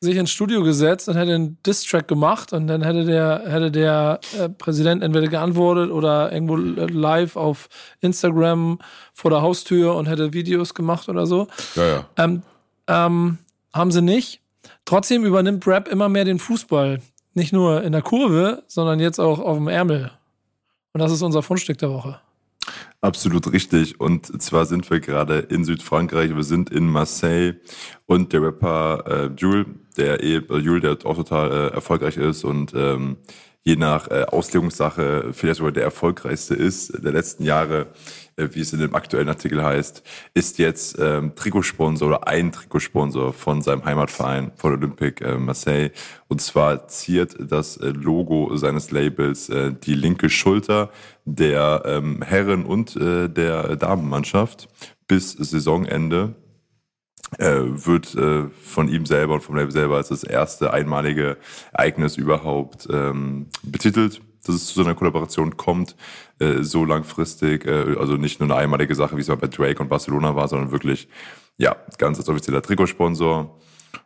sich ins Studio gesetzt und hätte einen Diss-Track gemacht und dann hätte der, hätte der äh, Präsident entweder geantwortet oder irgendwo live auf Instagram vor der Haustür und hätte Videos gemacht oder so. Ja, ja. Ähm, ähm, haben sie nicht. Trotzdem übernimmt Rap immer mehr den Fußball. Nicht nur in der Kurve, sondern jetzt auch auf dem Ärmel. Und das ist unser Fundstück der Woche. Absolut richtig. Und zwar sind wir gerade in Südfrankreich, wir sind in Marseille und der Rapper äh, Jules, der eh, äh, Jules, der auch total äh, erfolgreich ist und ähm, je nach äh, Auslegungssache vielleicht sogar der erfolgreichste ist der letzten Jahre, wie es in dem aktuellen Artikel heißt, ist jetzt ähm, Trikotsponsor oder ein Trikotsponsor von seinem Heimatverein von Olympique äh, Marseille. Und zwar ziert das äh, Logo seines Labels äh, die linke Schulter der ähm, Herren- und äh, der Damenmannschaft bis Saisonende äh, wird äh, von ihm selber und vom Label selber als das erste einmalige Ereignis überhaupt ähm, betitelt. Dass es zu so einer Kollaboration kommt, äh, so langfristig. Äh, also nicht nur eine einmalige Sache, wie es mal bei Drake und Barcelona war, sondern wirklich, ja, ganz als offizieller Trikotsponsor.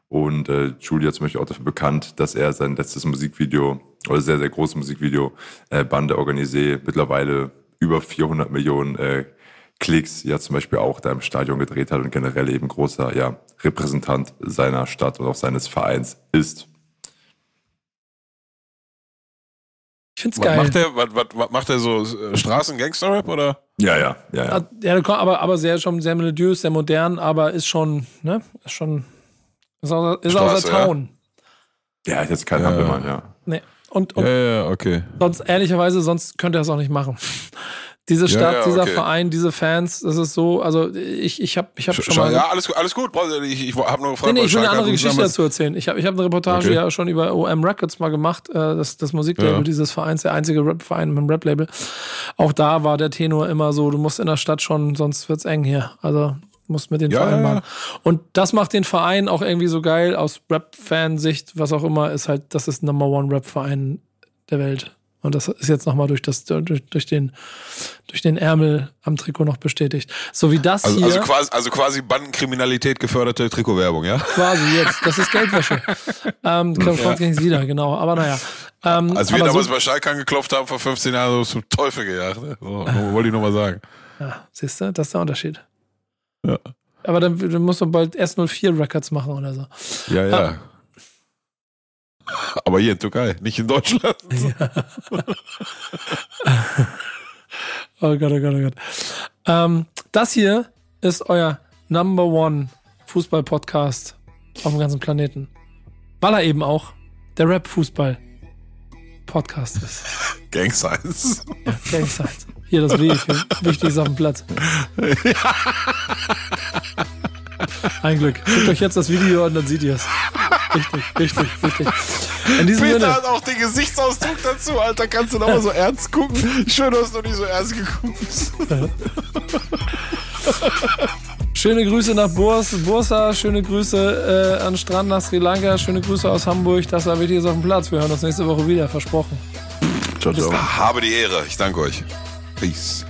Und äh, Julia zum Beispiel auch dafür bekannt, dass er sein letztes Musikvideo, oder sehr, sehr großes Musikvideo, äh, Bande Organisé, mittlerweile über 400 Millionen äh, Klicks ja zum Beispiel auch da im Stadion gedreht hat und generell eben großer ja, Repräsentant seiner Stadt und auch seines Vereins ist. Ich find's Was geil. macht der, was, was, was macht der so äh, Straßen-Gangster-Rap oder? Ja, ja, ja, ja. Ah, Ja, aber, aber sehr schon sehr melodiös, sehr modern, aber ist schon, ne? Ist schon. Ist aus, ist aus Straße, der Town. Ja, ist jetzt kein Ja. Hampelmann, ja. Nee. Und, und Ja, ja, okay. sonst, ehrlicherweise, sonst könnte er es auch nicht machen. Diese Ja, Stadt, ja, dieser okay. Verein, diese Fans, das ist so, also ich, ich habe ich hab schon mal. ja, alles, gut- alles gut. Ich, ich habe nur gefragt, Nee, nee, ich will eine andere Geschichte dazu erzählen. Ich habe ich hab eine Reportage Okay. ja schon über OM Records mal gemacht, äh, das, das Musiklabel Ja. dieses Vereins, der einzige Rap-Verein mit einem Rap-Label. Auch da war der Tenor immer so, du musst in der Stadt schon, sonst wird's eng hier. Also musst mit den Ja, Vereinen ja, ja. machen. Und das macht den Verein auch irgendwie so geil aus Rap-Fansicht, was auch immer, ist halt, das ist Number One Rap-Verein der Welt. Und das ist jetzt nochmal durch, das, durch, durch, den, durch den Ärmel am Trikot noch bestätigt. So wie das Also, hier. also, quasi, also quasi Bandenkriminalität geförderte Trikotwerbung, ja? Quasi jetzt. Das ist Geldwäsche. ähm, ja. ging's wieder, genau. Aber naja. Ähm, Als wir damals so, bei Schalke angeklopft haben vor 15 Jahren, so zum Teufel gejagt. Ne? So, nur- wollte ich nur mal sagen. ja, siehst du, das ist der Unterschied. Ja. Aber dann, dann musst du bald S04 Records machen oder so. Ja, ja. Aber hier in Türkei, nicht in Deutschland. Oh Gott, oh Gott, oh Gott. Ähm, das hier ist euer Number One Fußball-Podcast auf dem ganzen Planeten. Weil er eben auch der Rap-Fußball-Podcast ist. Gang Science. Gangzeit. Hier das W für wichtig ist auf dem Platz. Ein Glück. Guckt euch jetzt das Video an, dann seht ihr es. Richtig, richtig, richtig. In diesem Peter Sinne, hat auch den Gesichtsausdruck dazu, Alter. Kannst du noch mal so ernst gucken? Schön, du hast noch nie so ernst geguckt. schöne Grüße nach Burs, Bursa, schöne Grüße äh, an Strand nach Sri Lanka, schöne Grüße aus Hamburg. Das war wichtig ist auf dem Platz. Wir hören uns nächste Woche wieder, versprochen. Ciao, ciao. Habe die Ehre. Ich danke euch. Peace.